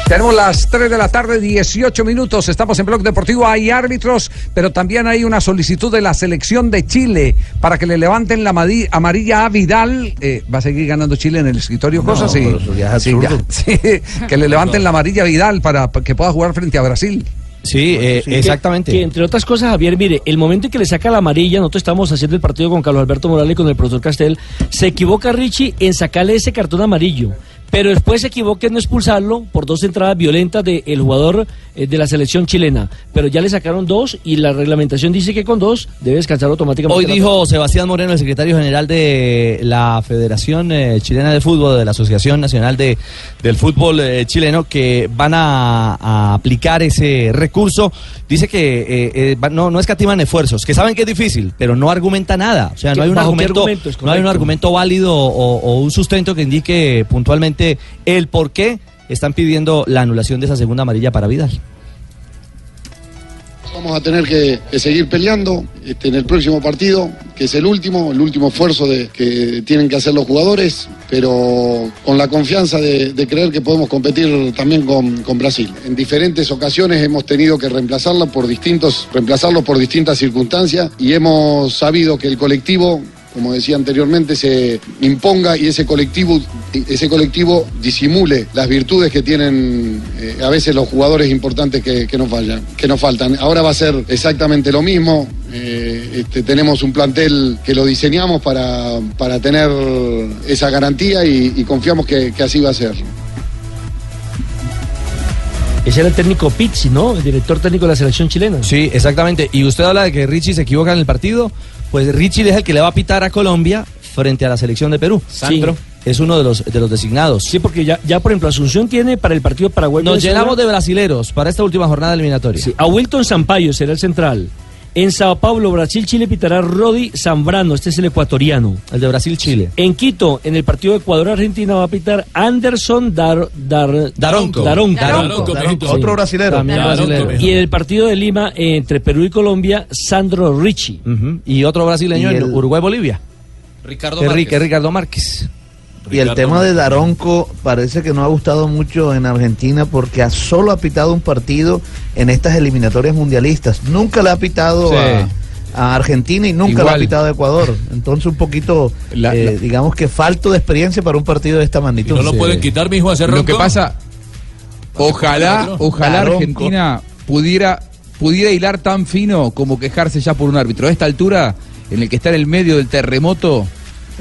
Tenemos las 3 de la tarde, 18 minutos. Estamos en Blog Deportivo. Hay árbitros, pero también hay una solicitud de la selección de Chile para que le levanten la amarilla a Vidal. Eh, ¿Va a seguir ganando Chile en el escritorio? No, Cosas, sí. Sí, que le levanten la amarilla a Vidal para que pueda jugar frente a Brasil. Sí, eh, Sí, que- exactamente. Que, entre otras cosas, Javier, mire, el momento en que le saca la amarilla, nosotros estamos haciendo el partido con Carlos Alberto Morales y con el profesor Castel, se equivoca Richie en sacarle ese cartón amarillo. Pero después se equivoca en no expulsarlo por dos entradas violentas del jugador eh, de la selección chilena. Pero ya le sacaron dos y la reglamentación dice que con dos debe descansar automáticamente. Hoy dijo Sebastián Moreno, el secretario general de la Federación eh, Chilena de Fútbol, de la Asociación Nacional de, del Fútbol eh, Chileno, que van a, a aplicar ese recurso. Dice que no, no escatiman esfuerzos, que saben que es difícil, pero no argumenta nada. O sea, no ¿Qué- hay un argumento, no hay un argumento válido o, o un sustento que indique puntualmente el por qué están pidiendo la anulación de esa segunda amarilla para Vidal. Vamos a tener que, seguir peleando este, en el próximo partido, que es el último, el último esfuerzo que tienen que hacer los jugadores, pero con la confianza de, creer que podemos competir también con, con Brasil. En diferentes ocasiones hemos tenido que reemplazarla por distintos, reemplazarlo por distintas circunstancias y hemos sabido que el colectivo como decía anteriormente, se imponga y ese colectivo, ese colectivo disimule las virtudes que tienen eh, a veces los jugadores importantes que, que nos fallan, que nos faltan. Ahora va a ser exactamente lo mismo. Eh, este, tenemos un plantel que lo diseñamos para, para tener esa garantía y, y confiamos que, que así va a ser. Ese era el técnico Pizzi, ¿no? El director técnico de la selección chilena. Sí, exactamente. Y usted habla de que Richie se equivoca en el partido. Pues Richie es el que le va a pitar a Colombia frente a la selección de Perú. Sandro. Es uno de los, de los designados. Sí, porque ya, ya por ejemplo, Asunción tiene para el partido Paraguay. Nos llenamos de brasileros para esta última jornada eliminatoria. Sí, a Wilton Sampaio será el central. En Sao Paulo, Brasil, Chile pitará Rodi Zambrano, este es el ecuatoriano. El de Brasil-Chile. En Quito, en el partido Ecuador-Argentina, va a pitar Anderson Dar, Dar- Daronco. Daronco. Daronco, Daronco. Otro brasilero. También Daronco. brasilero. Y en el partido de Lima, eh, entre Perú y Colombia, Sandro Ricci. Y otro brasileño Y en Uruguay-Bolivia. Ricardo Enrique, Ricardo Márquez. Y el tema de Daronco parece que no ha gustado mucho en Argentina porque ha solo ha pitado un partido en estas eliminatorias mundialistas. Nunca le ha pitado Sí. a, a Argentina y nunca le ha pitado a Ecuador. Entonces un poquito, La- eh, la- digamos que falto de experiencia para un partido de esta magnitud. no lo pueden quitar, mijo, hace Lo ronco. que pasa, ojalá, ojalá Daronco. Argentina pudiera, pudiera hilar tan fino como quejarse ya por un árbitro. A esta altura, en el que está en el medio del terremoto,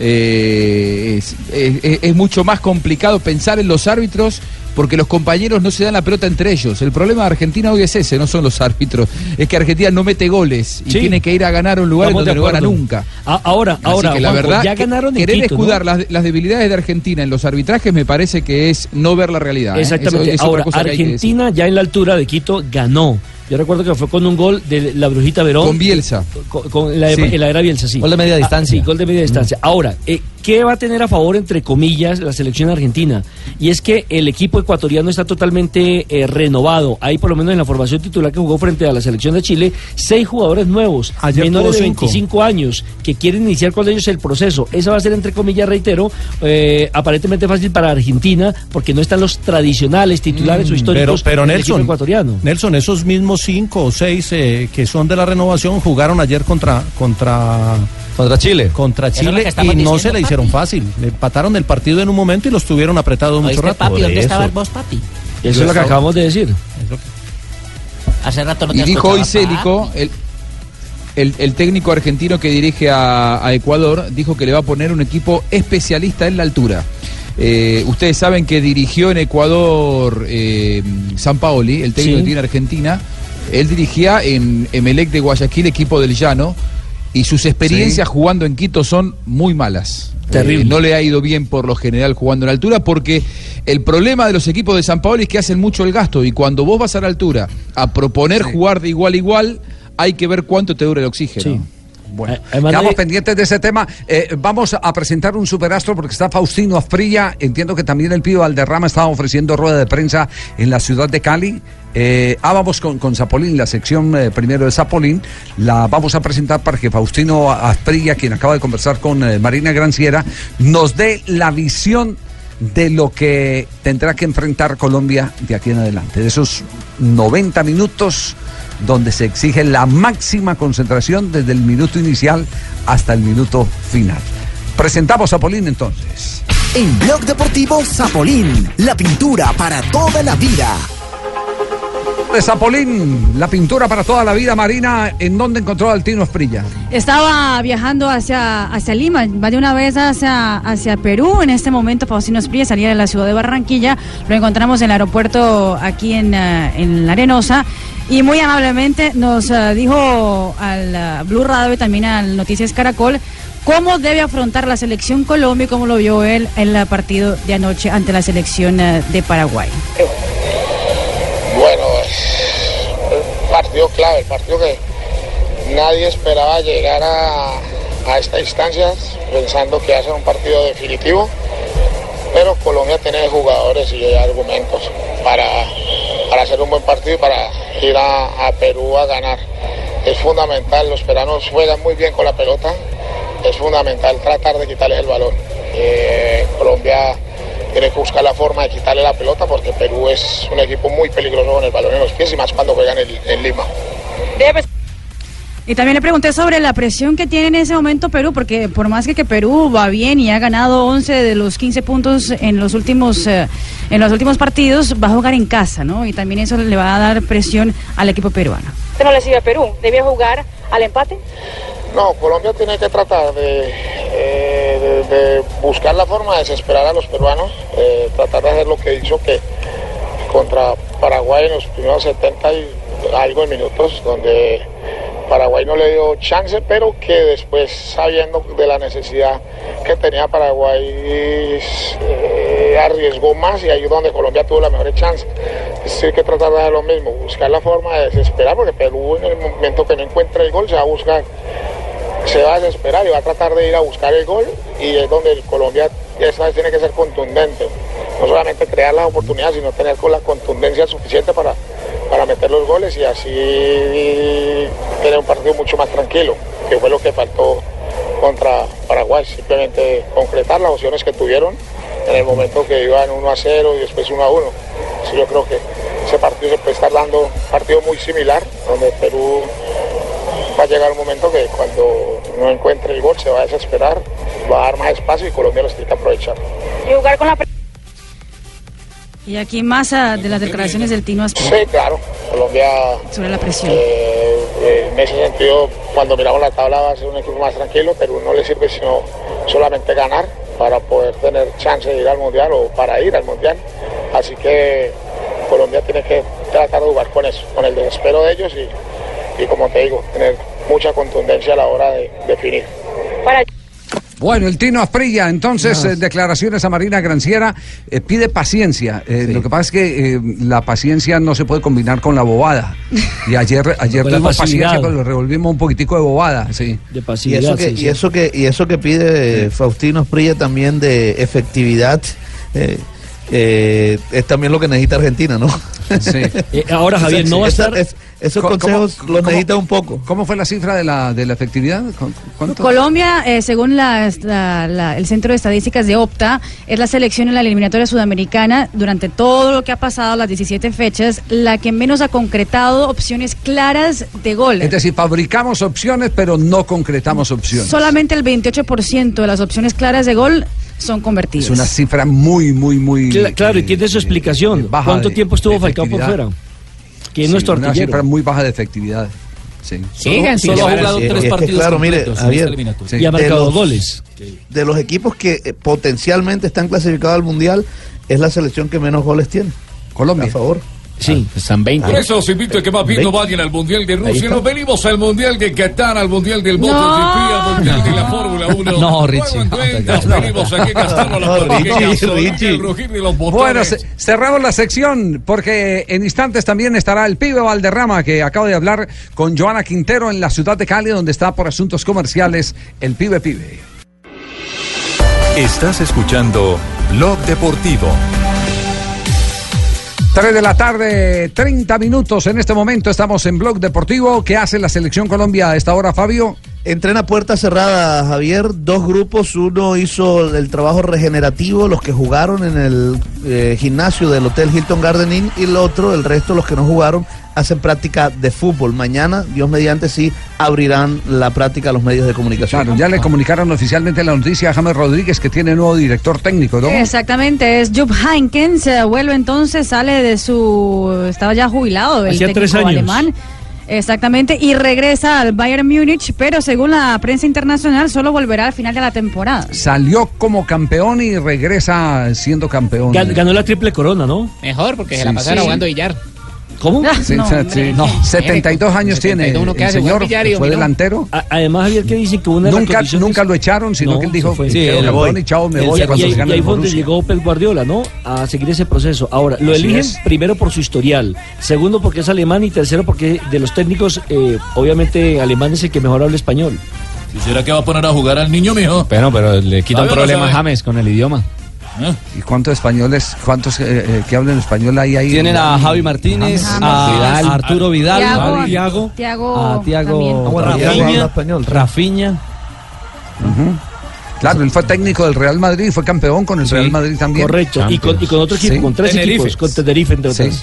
eh, es, es- es mucho más complicado pensar en los árbitros porque los compañeros no se dan la pelota entre ellos. El problema de Argentina hoy es ese, no son los árbitros. Es que Argentina no mete goles y Sí. tiene que ir a ganar un lugar Estamos de donde no gana nunca. A- ahora, Así ahora, que la Juanjo, verdad, ya que- ganaron en querer Quito, ¿no? escudar las, las debilidades de Argentina en los arbitrajes me parece que es no ver la realidad. ¿eh? Exactamente. Es Ahora, que que. Argentina ya en la altura de Quito ganó. Yo recuerdo que fue con un gol de la Brujita Verón. Con Bielsa. Con, con la, Sí. la era Bielsa, sí. Gol de media Ah, distancia. sí, gol de media distancia. Ahora, eh, ¿qué va a tener a favor, entre comillas, la selección argentina? Y es que el equipo ecuatoriano está totalmente eh, renovado. Hay, por lo menos en la formación titular que jugó frente a la selección de Chile, seis jugadores nuevos, Ayer menores de tuvo cinco. 25 años, que quieren iniciar con ellos el proceso. Eso va a ser, entre comillas, reitero, eh, aparentemente fácil para Argentina, porque no están los tradicionales titulares o Pero, históricos pero del equipo Nelson, ecuatoriano. Nelson, esos mismos cinco o seis eh, que son de la renovación jugaron ayer contra contra Contra Chile. contra Eso Chile y no diciendo, se le papi. hicieron fácil. Le empataron el partido en un momento y los tuvieron apretados mucho ¿Oíste, rato. papi? ¿Dónde eso. estabas vos, papi? Eso es lo que acabamos de decir. Hace rato no te Y dijo hoy Célico, el, el- el técnico argentino que dirige a, a Ecuador, dijo que le va a poner un equipo especialista en la altura. Eh, ustedes saben que dirigió en Ecuador eh, San Paoli, el técnico Sí. que tiene Argentina. Él dirigía en Emelec de Guayaquil, equipo del Llano, y sus experiencias jugando en Quito son muy malas. Terrible. Eh, no le ha ido bien por lo general jugando en altura porque el problema de los equipos de San Paolo es que hacen mucho el gasto y cuando vos vas a la altura a proponer jugar de igual a igual, hay que ver cuánto te dura el oxígeno. Sí. Bueno, Eh, quedamos pendientes de ese tema. Eh, vamos a presentar un superastro porque está Faustino Asprilla. Entiendo que también el Pío Valderrama estaba ofreciendo rueda de prensa en la ciudad de Cali. Eh, ah, vamos con, con Zapolín, la sección eh, primero de Zapolín. La vamos a presentar para que Faustino Asprilla, quien acaba de conversar con eh, Marina Granciera, nos dé la visión de lo que tendrá que enfrentar Colombia de aquí en adelante. De esos 90 minutos donde se exige la máxima concentración desde el minuto inicial hasta el minuto final. Presentamos a Polín entonces. En Blog Deportivo Zapolín, la pintura para toda la vida. De Zapolín, la pintura para toda la vida marina, ¿en dónde encontró al Tino Esprilla? Estaba viajando hacia, hacia Lima, va de una vez hacia, hacia Perú. En este momento, Faustino Esprilla salía de la ciudad de Barranquilla. Lo encontramos en el aeropuerto aquí en, eh, en La Arenosa. Y muy amablemente nos eh, dijo al eh, Blue Radio y también al Noticias Caracol cómo debe afrontar la selección Colombia y cómo lo vio él en el partido de anoche ante la selección eh, de Paraguay. Bueno, un partido clave, el partido que nadie esperaba llegar a, a estas pensando que hace un partido definitivo, pero Colombia tiene jugadores y argumentos para para hacer un buen partido y para ir a, Perú a ganar. Es fundamental, los peruanos juegan muy bien con la pelota, es fundamental tratar de quitarles el balón. Eh, Colombia tiene que buscar la forma de quitarle la pelota porque Perú es un equipo muy peligroso con el balón en los pies y más cuando juegan en Lima. Y también le pregunté sobre la presión que tiene en ese momento Perú, porque por más que, que Perú va bien y ha ganado 11 de los 15 puntos en los últimos eh, en los últimos partidos, va a jugar en casa, ¿no? Y también eso le va a dar presión al equipo peruano. ¿Usted no le sirve a Perú? ¿Debía jugar al empate? No, Colombia tiene que tratar de, eh, de- de buscar la forma de desesperar a los peruanos, eh, tratar de hacer lo que hizo que contra Paraguay en los primeros 70 y algo de minutos, donde Paraguay no le dio chance, pero que después, sabiendo de la necesidad que tenía Paraguay, eh, arriesgó más y ahí es donde Colombia tuvo la mejor chance. Es decir, que tratar de hacer lo mismo, buscar la forma de desesperar, porque Perú en el momento que no encuentra el gol se va a buscar se va a desesperar y va a tratar de ir a buscar el gol y es donde Colombia esta vez tiene que ser contundente. No solamente crear las oportunidades, sino tener con la contundencia suficiente para, para meter los goles y así tener un partido mucho más tranquilo, que fue lo que faltó contra Paraguay. Simplemente concretar las opciones que tuvieron en el momento que iban 1 a 0 y después 1 a 1. Sí, yo creo que ese partido se puede estar dando un partido muy similar, donde Perú va a llegar un momento que cuando no encuentre el gol se va a desesperar, va a dar más espacio y Colombia los tiene que aprovechar. ¿Y jugar con la Y aquí más de las declaraciones del Tino Asprilla Sí, claro, Colombia sobre la presión. eh, eh, en ese sentido, cuando miramos la tabla va a ser un equipo más tranquilo, pero no le sirve sino solamente ganar para poder tener chance de ir al Mundial o para ir al Mundial. Así que Colombia tiene que tratar de jugar con eso, con el desespero de ellos y, y como te digo, tener mucha contundencia a la hora de definir. Para Bueno, el Tino Asprilla, entonces, eh, declaraciones a Marina Granciera, eh, pide paciencia. Eh, Lo que pasa es que eh, la paciencia no se puede combinar con la bobada. Y ayer, ayer Con la tuvimos paciencia, pero le revolvimos un poquitico de bobada, sí. De Y eso, que, y, eso que, y eso que pide Faustino Prilla también de efectividad eh, es también lo que necesita Argentina, ¿no? Eh, ahora, Javier, no va a estar- es- esos ¿Cómo- consejos los necesita un poco. ¿Cómo fue la cifra de la, de la efectividad? ¿Cu- ¿Cuánto? Colombia, eh, según la- la- la- el Centro de Estadísticas de Opta, es la selección en la eliminatoria sudamericana durante todo lo que ha pasado, las 17 fechas, la que menos ha concretado opciones claras de gol. Es decir, fabricamos opciones, pero no concretamos opciones. Solamente el 28% de las opciones claras de gol son convertidas. Es una cifra muy, muy, muy. Cla- claro, y tiene su explicación. baja ¿Cuánto de- tiempo estuvo Falcao por fuera? Que Sí, no es tu Una artillero. cifra muy baja de efectividad. Sí. Solo- solo ha jugado tres Es que, partidos claro, mire, Javier. Y ha marcado de los- goles. De los equipos que eh, potencialmente están clasificados al Mundial, es la selección que menos goles tiene. Colombia. A favor. Sí, están 20. Por eso los invito a que más bien no vayan al Mundial de Rusia. Nos venimos al Mundial de Qatar, al Mundial del MotoGP, al Mundial de la Fórmula 1. No, Richie. Venimos aquí la No, Bueno, cerramos la sección porque en instantes también estará el pibe Valderrama que acaba de hablar con Joana Quintero en la ciudad de Cali donde está por asuntos comerciales el pibe pibe. Estás escuchando Blog Deportivo. 3 de la tarde, 30 minutos en este momento estamos en Blog Deportivo. ¿Qué hace la selección Colombia a esta hora, Fabio? Entrena puerta cerrada, Javier. Dos grupos. Uno hizo el trabajo regenerativo, los que jugaron en el eh, gimnasio del Hotel Hilton Garden Inn, y el otro, el resto, los que no jugaron, hacen práctica de fútbol. Mañana, Dios mediante, sí abrirán la práctica a los medios de comunicación. Claro, ya le comunicaron oficialmente la noticia a James Rodríguez que tiene nuevo director técnico, ¿no? Exactamente, es Jupp Heynckes, se vuelve entonces, sale de su... estaba ya jubilado el Hacía técnico tres años. alemán. Exactamente, y regresa al Bayern Múnich, pero según la prensa internacional solo volverá al final de la temporada. Salió como campeón y regresa siendo campeón. Gan- Ganó la triple corona, ¿no? Mejor, porque se la pasaron sí. jugando billar. ¿Cómo? Sí, No, sí, hombre. sí. No. 72 años tiene 71 que el hace, señor, fue delantero. A- Además, Javier, que dicen que una Nunca, nunca lo echaron, sino No, que él dijo, fue. sí, campeón voy. y chao, me voy y, cuando ahí- se y ahí el fue donde llegó Pep Guardiola, ¿no? A seguir ese proceso. Ahora, lo Así eligen es. primero por su historial, segundo porque es alemán y tercero porque de los técnicos, eh, obviamente alemán es el que mejor habla español. ¿Y será que va a poner a jugar al niño, mijo? Pero, pero le quita un problema ¿no a? James con el idioma. ¿Y cuántos españoles, cuántos eh, eh, que hablan español hay ahí? Tienen a Javi Martínez, a, a Arturo Vidal, Tiago, a Tiago, Tiago a Tiago español. Rafinha. Claro, él fue técnico del Real Madrid y fue campeón con el Real Madrid también. Correcto. Y con, y con otro equipo, Sí. con tres Tenerife. equipos, con Tenerife entre otros. Sí,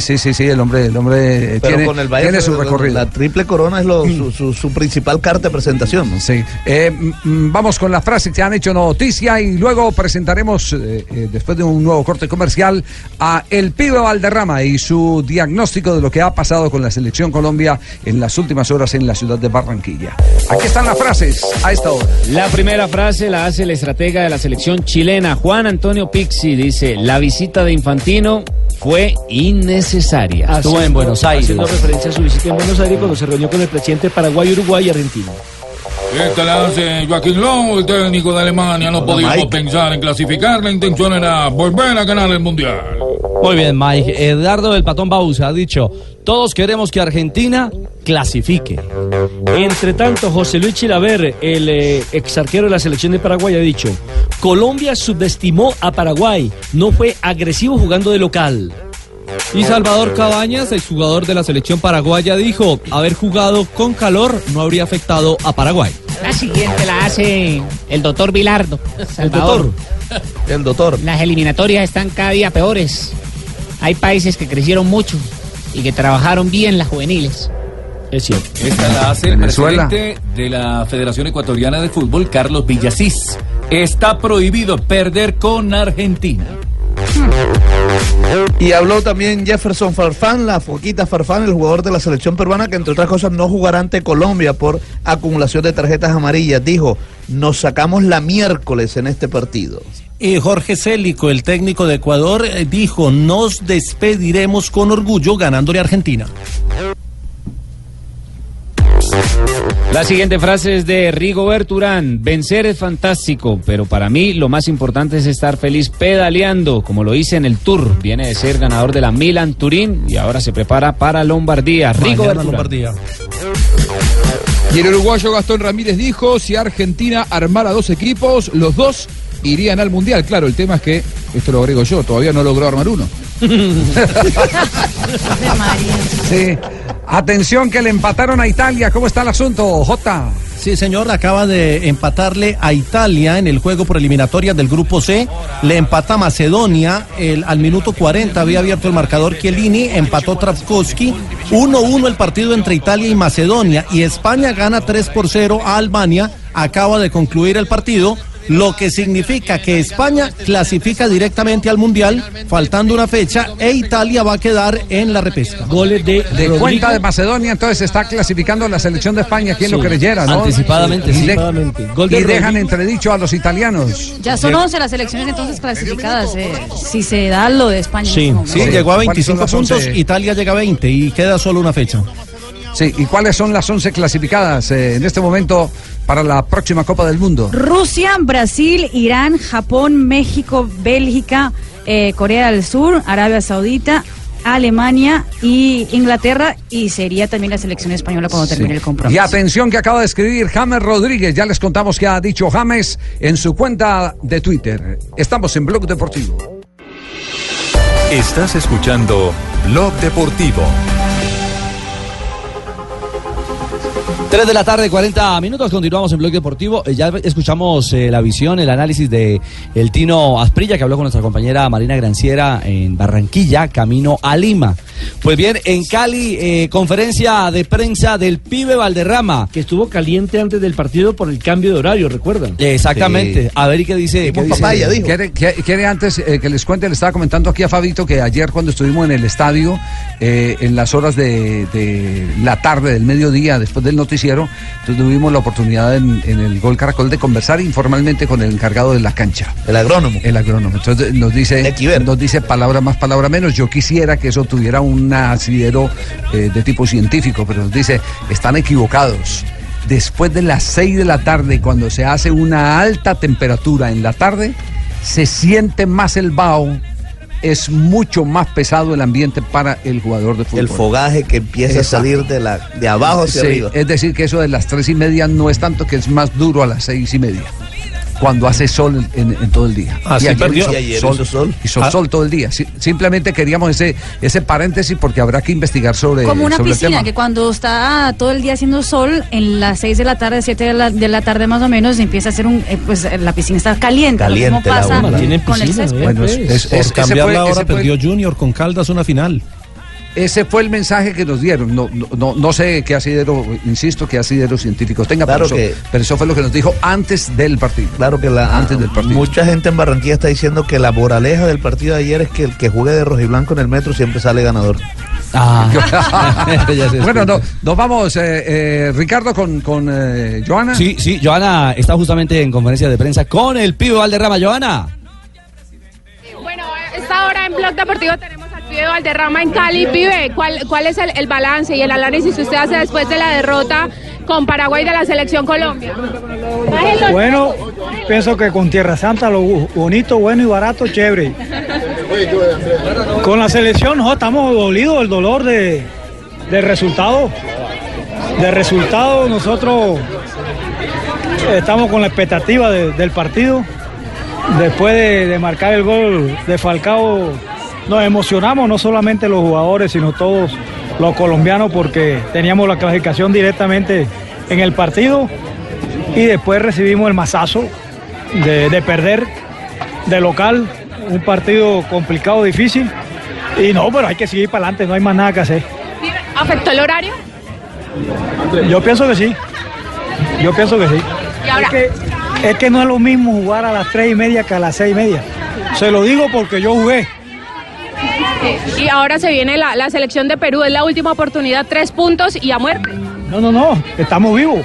sí, sí, sí, el hombre, el hombre Pero tiene, con el Bayern tiene su recorrido. La triple corona es lo- su, su- su principal carta de presentación. ¿no? Sí. Eh, vamos con las frases que han hecho noticia y luego presentaremos, eh, eh, después de un nuevo corte comercial, a El Pibe Valderrama y su diagnóstico de lo que ha pasado con la Selección Colombia en las últimas horas en la ciudad de Barranquilla. Aquí están las frases a esta hora. La primera frase la hace el estratega de la selección chilena, Juan Antonio Pixi. Dice, la visita de Infantino fue innecesaria. Haciendo- Haciendo referencia a su visita en Buenos Aires cuando se reunió con el presidente de Paraguay, Uruguay y Argentina. Esta la hace Joaquín Lowe, el técnico de Alemania. No podíamos pensar en clasificar. La intención era volver a ganar el mundial. Muy bien, Mike. Eduardo del Patón Bausa ha dicho, todos queremos que Argentina clasifique. Entre tanto, José Luis Chilaver, el eh, ex arquero de la selección de Paraguay, ha dicho: Colombia subestimó a Paraguay, no fue agresivo jugando de local. Y Salvador Cabañas, exjugador de la selección paraguaya, dijo, haber jugado con calor no habría afectado a Paraguay. La siguiente la hace el doctor Vilardo. Salvador. El doctor. Las eliminatorias están cada día peores. Hay países que crecieron mucho y que trabajaron bien las juveniles. Es cierto. Esta la hace el Venezuela. presidente de la Federación Ecuatoriana de Fútbol, Carlos Villasís. Está prohibido perder con Argentina. Y habló también Jefferson Farfán, la foquita Farfán, el jugador de la selección peruana, que entre otras cosas no jugará ante Colombia por acumulación de tarjetas amarillas. Dijo, nos sacamos la miércoles en este partido. Y Jorge Célico, el técnico de Ecuador, eh, dijo, nos despediremos con orgullo ganándole a Argentina. La siguiente frase es de Rigobert Urán. Vencer es fantástico, pero para mí lo más importante es estar feliz pedaleando, como lo hice en el Tour. Viene de ser ganador de la Milan Turín y ahora se prepara para Lombardía. Rigobert Mañana Urán. Lombardía. Y el uruguayo Gastón Ramírez dijo, si Argentina armara dos equipos, los dos irían al Mundial. Claro, el tema es que, esto lo agrego yo, todavía no logró armar uno. Sí. Atención que le empataron a Italia. ¿Cómo está el asunto, Jota? Sí, señor, acaba de empatarle a Italia en el juego por eliminatoria del grupo C. Le empata Macedonia. El, al minuto 40 había abierto el marcador Chiellini, empató Trafkowski. 1-1 el partido entre Italia y Macedonia. Y España gana 3 por 0 a Albania. Acaba de concluir el partido. Lo que significa que España clasifica directamente al Mundial, faltando una fecha, e Italia va a quedar en la repesca. Goles de, De cuenta de Macedonia, entonces se está clasificando la selección de España, quien Sí. lo creyera, ¿no? Anticipadamente, y, sí. de- Anticipadamente. Gol de y dejan entredicho a los italianos. Ya son 11 las selecciones entonces clasificadas, eh, si se da lo de España. Sí, llegó a ¿Cuáles son 25 las puntos, 11? Italia llega a 20 y queda solo una fecha. Sí, ¿y cuáles son las 11 clasificadas eh, en este momento para la próxima Copa del Mundo? Rusia, Brasil, Irán, Japón, México, Bélgica, eh, Corea del Sur, Arabia Saudita, Alemania y Inglaterra y sería también la selección española cuando termine el Y compromiso. atención que acaba de escribir James Rodríguez, ya les contamos que ha dicho James en su cuenta de Twitter. Estamos en Blog Deportivo. Estás escuchando Blog Deportivo. 3 de la tarde, 40 minutos, continuamos en Blog Deportivo. Eh, ya escuchamos eh, la visión, el análisis de el Tino Asprilla, que habló con nuestra compañera Marina Granciera en Barranquilla, camino a Lima. Pues bien, en Cali, eh, conferencia de prensa del pibe Valderrama. Que estuvo caliente antes del partido por el cambio de horario, ¿recuerdan? Exactamente. Sí. A ver, ¿y qué dice? qué dice? ¿Quiere, quiere- quiere antes eh, que les cuente? Le estaba comentando aquí a Fabito que ayer cuando estuvimos en el estadio, eh, en las horas de, de la tarde, del mediodía, después del noticiero, entonces tuvimos la oportunidad en, en el Gol Caracol de conversar informalmente con el encargado de la cancha. El agrónomo. El agrónomo. Entonces nos dice, nos dice palabra más, palabra menos. Yo quisiera que eso tuviera un asidero eh, de tipo científico, pero nos dice, están equivocados. Después de las 6 de la tarde, cuando se hace una alta temperatura en la tarde, se siente más el vaho, es mucho más pesado el ambiente para el jugador de fútbol. El fogaje que empieza Exacto. a salir de, la, de abajo hacia Sí, arriba. Es decir, que eso de las tres y media no es tanto, que es más duro a las seis y media. Cuando hace sol en, en todo el día. Ah, sí, ayer perdió. hizo Y ayer sol, hizo sol. hizo Ah. sol todo el día. Simplemente queríamos ese ese paréntesis porque habrá que investigar sobre, Como una sobre el piscina tema. que cuando está todo el día haciendo sol, en las 6 de la tarde, 7 de la, de la tarde más o menos, empieza a hacer un. eh, pues eh, la piscina está caliente. Lo mismo Caliente la pasa el césped. Bueno, es- es- Por ese cambiar fue- la hora perdió Junior con Caldas una final. Ese fue el mensaje que nos dieron. No, no, no, no sé qué asidero, insisto, qué asidero científicos tenga, Claro pero, eso, que- pero eso fue lo que nos dijo antes del partido. Claro que la, Antes del partido. mucha gente en Barranquilla está diciendo que la moraleja del partido de ayer es que el que juegue de rojiblanco en el metro siempre sale ganador. bueno, no, nos vamos, eh, eh, Ricardo, con, con eh, Joana. Sí, sí, Joana está justamente en conferencia de prensa con el pibe Valderrama. Joana. Bueno, a esta hora en Blog Deportivo tenemos pibe Valderrama en Cali. Pibe, ¿cuál, cuál es el, el balance y el análisis que usted hace después de la derrota con Paraguay de la Selección Colombia? Bueno, pienso que con Tierra Santa lo bonito, bueno y barato, chévere. Con la selección no, estamos dolidos del dolor de, del resultado. De resultado nosotros estamos con la expectativa de- del partido. Después de, de marcar el gol de Falcao nos emocionamos, no solamente los jugadores, sino todos los colombianos, porque teníamos la clasificación directamente en el partido y después recibimos el mazazo de, de perder de local, un partido complicado, difícil. Y no, pero hay que seguir para adelante, no hay más nada que hacer. ¿Afectó el horario? Yo pienso que sí, yo pienso que sí. Y ahora- Es que, es que no es lo mismo jugar a las tres y media que a las seis y media. Se lo digo porque yo jugué. Y ahora se viene la, la selección de Perú, es la última oportunidad, tres puntos y a muerte. No, no, no, estamos vivos.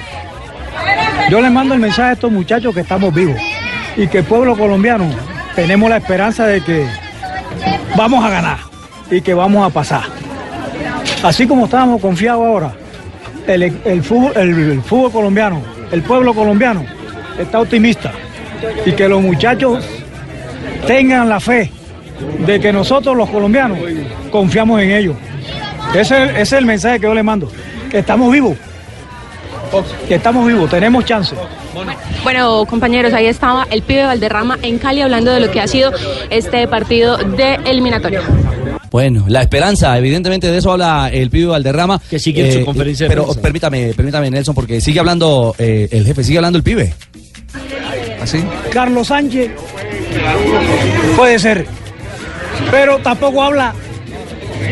Yo les mando el mensaje a estos muchachos que estamos vivos y que el pueblo colombiano tenemos la esperanza de que vamos a ganar y que vamos a pasar. Así como estábamos confiados ahora, el, el fútbol, el- el fútbol colombiano, el pueblo colombiano está optimista y que los muchachos tengan la fe de que nosotros los colombianos confiamos en ellos. Ese, ese es el mensaje que yo les mando, que estamos vivos, que estamos vivos, tenemos chance. Bueno, compañeros, ahí estaba el pibe Valderrama en Cali hablando de lo que ha sido este partido de eliminatoria. Bueno, la esperanza, evidentemente de eso habla el pibe Valderrama. Que sigue en su conferencia de Pero permítame, permítame, Nelson, porque sigue hablando eh, el jefe, sigue hablando el pibe. ¿Así? Carlos Sánchez puede ser, pero tampoco habla.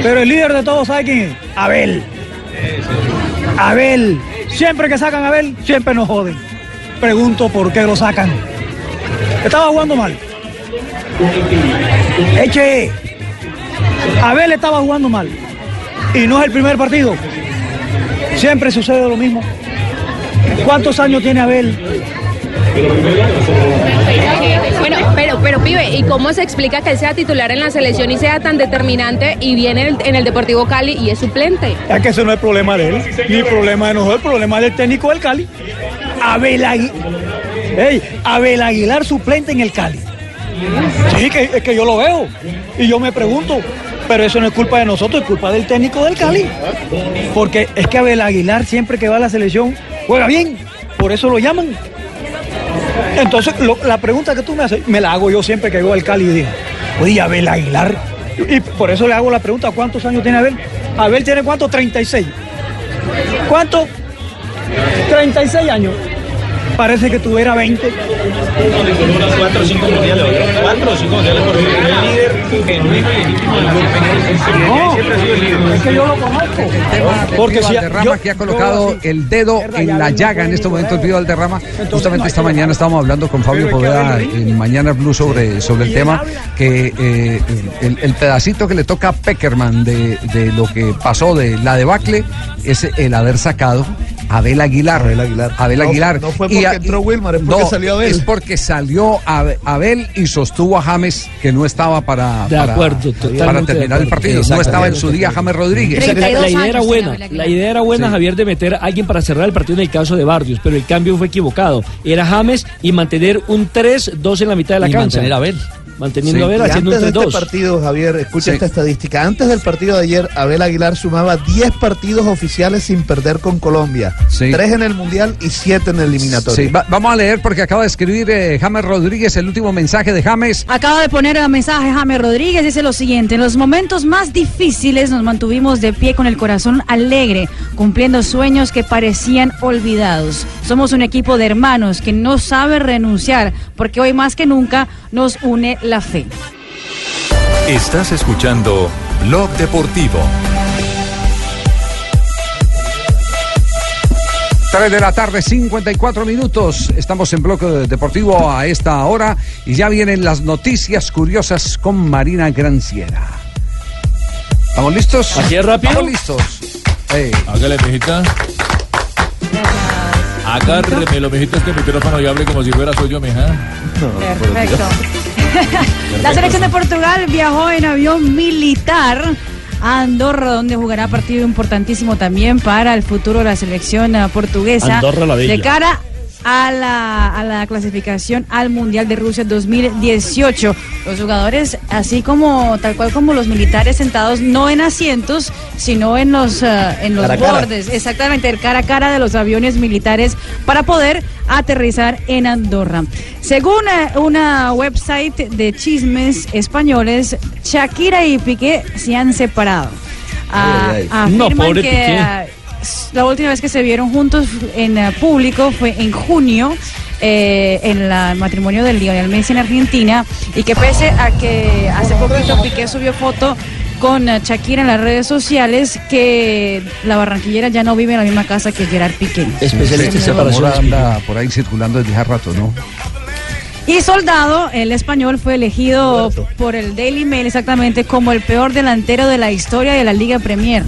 Pero el líder de todos, ¿sabe quién es? Abel. Abel. Siempre que sacan a Abel, siempre nos joden. Pregunto por qué lo sacan. Estaba jugando mal. Eche. Abel estaba jugando mal. Y no es el primer partido. Siempre sucede lo mismo. ¿Cuántos años tiene Abel? Pero, pibe, ¿y cómo se explica que él sea titular en la selección y sea tan determinante y viene en el, Deportivo Cali y es suplente? Es que ese no es problema de él, ni el problema de nosotros, el problema del técnico del Cali. Abel, Agui- Ey, Abel Aguilar suplente en el Cali. Sí, que, es que yo lo veo y yo me pregunto, pero eso no es culpa de nosotros, es culpa del técnico del Cali. Porque es que Abel Aguilar siempre que va a la selección juega bien, por eso lo llaman. Entonces, lo- la pregunta que tú me haces, me la hago yo siempre que voy al Cali y digo, oye, Abel Aguilar. Y por eso le hago la pregunta, ¿cuántos años tiene Abel? Abel tiene cuánto? 36. ¿Cuánto? 36 años. Parece que tuviera 20. Cuatro o cinco mundiales, cuatro o cinco mundiales por No, es que yo lo conozco. Porque si- Valderrama que ha colocado el dedo en la llaga en este momento el Pío Valderrama. Justamente esta mañana estábamos hablando con Fabio Poveda en Mañana Blue sobre, sobre el tema que eh, el, el pedacito que le toca a Peckerman de, de lo que pasó de la debacle es el haber sacado Abel Aguilar. Abel Aguilar. Abel No, Aguilar. no fue Y porque a- entró Wilmar, es porque no, salió Abel. Es porque salió Abe- Abel y sostuvo a James que no estaba para, De para- acuerdo, para de terminar el partido. No estaba en su día James Rodríguez. La, la idea era buena, la idea era buena, Sí. Javier, de meter a alguien para cerrar el partido en el caso de Barrios, pero el cambio fue equivocado. Era James y mantener un 3-2 en la mitad de la Y cancha. mantener a Abel. Manteniendo a ver, Y haciendo un antes de 3-2. este partido, Javier, escucha Sí. esta estadística. Antes del partido de ayer, Abel Aguilar sumaba 10 partidos oficiales sin perder con Colombia. Sí. 3 en el Mundial y 7 en el eliminatorio. Sí, va- vamos a leer porque acaba de escribir eh, James Rodríguez el último mensaje de James. Acaba de poner el mensaje James Rodríguez, dice lo siguiente, en los momentos más difíciles nos mantuvimos de pie con el corazón alegre, cumpliendo sueños que parecían olvidados. Somos un equipo de hermanos que no sabe renunciar, porque hoy más que nunca nos une la fe. Estás escuchando Blog Deportivo. 3 de la tarde, 54 minutos. Estamos en Bloque Deportivo a esta hora y ya vienen las noticias curiosas con Marina Granciera. ¿Estamos listos? ¿Así es rápido? Estamos listos. Ey. Hágale, mijita. Agárreme, mijita, este micrófono y hable como si fuera suyo, mija. Perfecto. La selección de Portugal viajó en avión militar a Andorra, donde jugará partido importantísimo también para el futuro de la selección eh, portuguesa. Andorra la Bella. De cara a la, a la clasificación al Mundial de Rusia 2018. Los jugadores, así como tal cual como los militares sentados, no en asientos, sino en los, eh, en los Cara a cara. bordes, exactamente, el cara a cara de los aviones militares para poder aterrizar en Andorra. Según eh, una website de chismes españoles, Shakira y Piqué se han separado. Ah, Ay, ay, ay. No, afirman pobre que Piqué. La última vez que se vieron juntos en eh, público fue en junio. eh, en la- el matrimonio de Lionel Messi en Argentina y que pese a que hace poquito Piqué subió foto con eh, Shakira en las redes sociales que la barranquillera ya no vive en la misma casa que Gerard Piqué. Ese rumor anda por ahí circulando desde hace rato, ¿no? Y Soldado, el español, fue elegido por el Daily Mail exactamente como el peor delantero de la historia de la Liga Premier.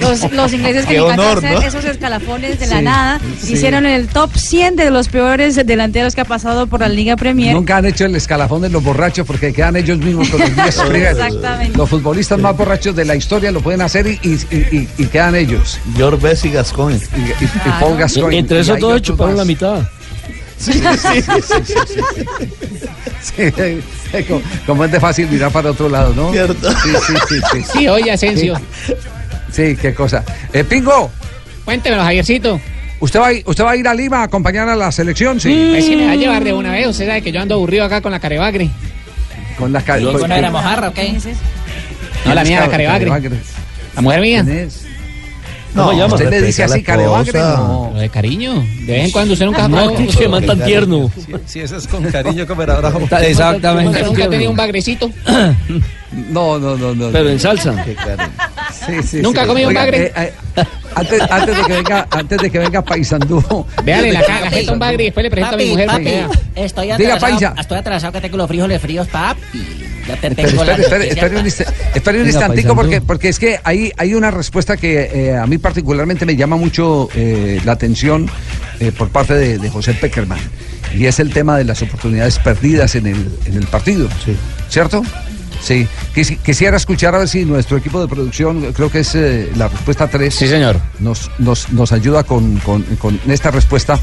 Los, los ingleses que honor, hacer ¿no? esos escalafones de la Sí, nada sí. hicieron el top 100 de los peores delanteros que ha pasado por la Liga Premier. Nunca han hecho el escalafón de los borrachos porque quedan ellos mismos con los 10 primeros. Exactamente. Los futbolistas más borrachos de la historia lo pueden hacer y, y- y- y quedan ellos. George Best y Gascoigne. Y, y- y Paul Gascoigne. Entre Y esos hay dos otros chuparon más. la mitad. Sí, sí, sí, sí, sí, sí. Sí, como, como es de fácil mirar para otro lado, ¿no? Cierto. Sí, sí, sí. Sí, Sí, oye, Asensio. Sí, qué cosa. Eh, Pingo, Cuéntemelo, Javiercito. ¿usted va, a ir- ¿usted va a ir a Lima a acompañar a la selección? Sí. Es que me va a llevar de una vez. Usted sabe que yo ando aburrido acá con la carebagre. Con las ca- ¿Con una mojarra o qué? No, la mía, la carebagre. La mujer mía. No, No, llama. usted le dice así, no. Lo de cariño. De vez en cuando usted nunca ha No, probado- qué man tan tierno. Si eso es con cariño, como era bravo. Exactamente. Nunca ha tenido un bagrecito. No, no, no, no. Pero en salsa. Sí, sí, ¿Nunca sí. ha comido un bagre? eh, eh, antes, antes de que venga, antes de que venga Paisandú. Véale la cara, jeta un bagre y después le presento a mi mujer. que estoy Diga, atrasado, Paisa. estoy atrasado que tengo los frijoles fríos, papi. Ya te Espere, tengo la espere, espere, noticia. espere un, espere instantico porque, porque es que hay, hay una respuesta que eh, a mí particularmente me llama mucho eh, la atención eh, por parte de, de José Peckerman y es el tema de las oportunidades perdidas en el, en el partido, ¿cierto? Sí, Quisi- quisiera escuchar a ver si nuestro equipo de producción, creo que es eh, la respuesta 3. Sí, señor. Nos, nos, nos ayuda con, con- con esta respuesta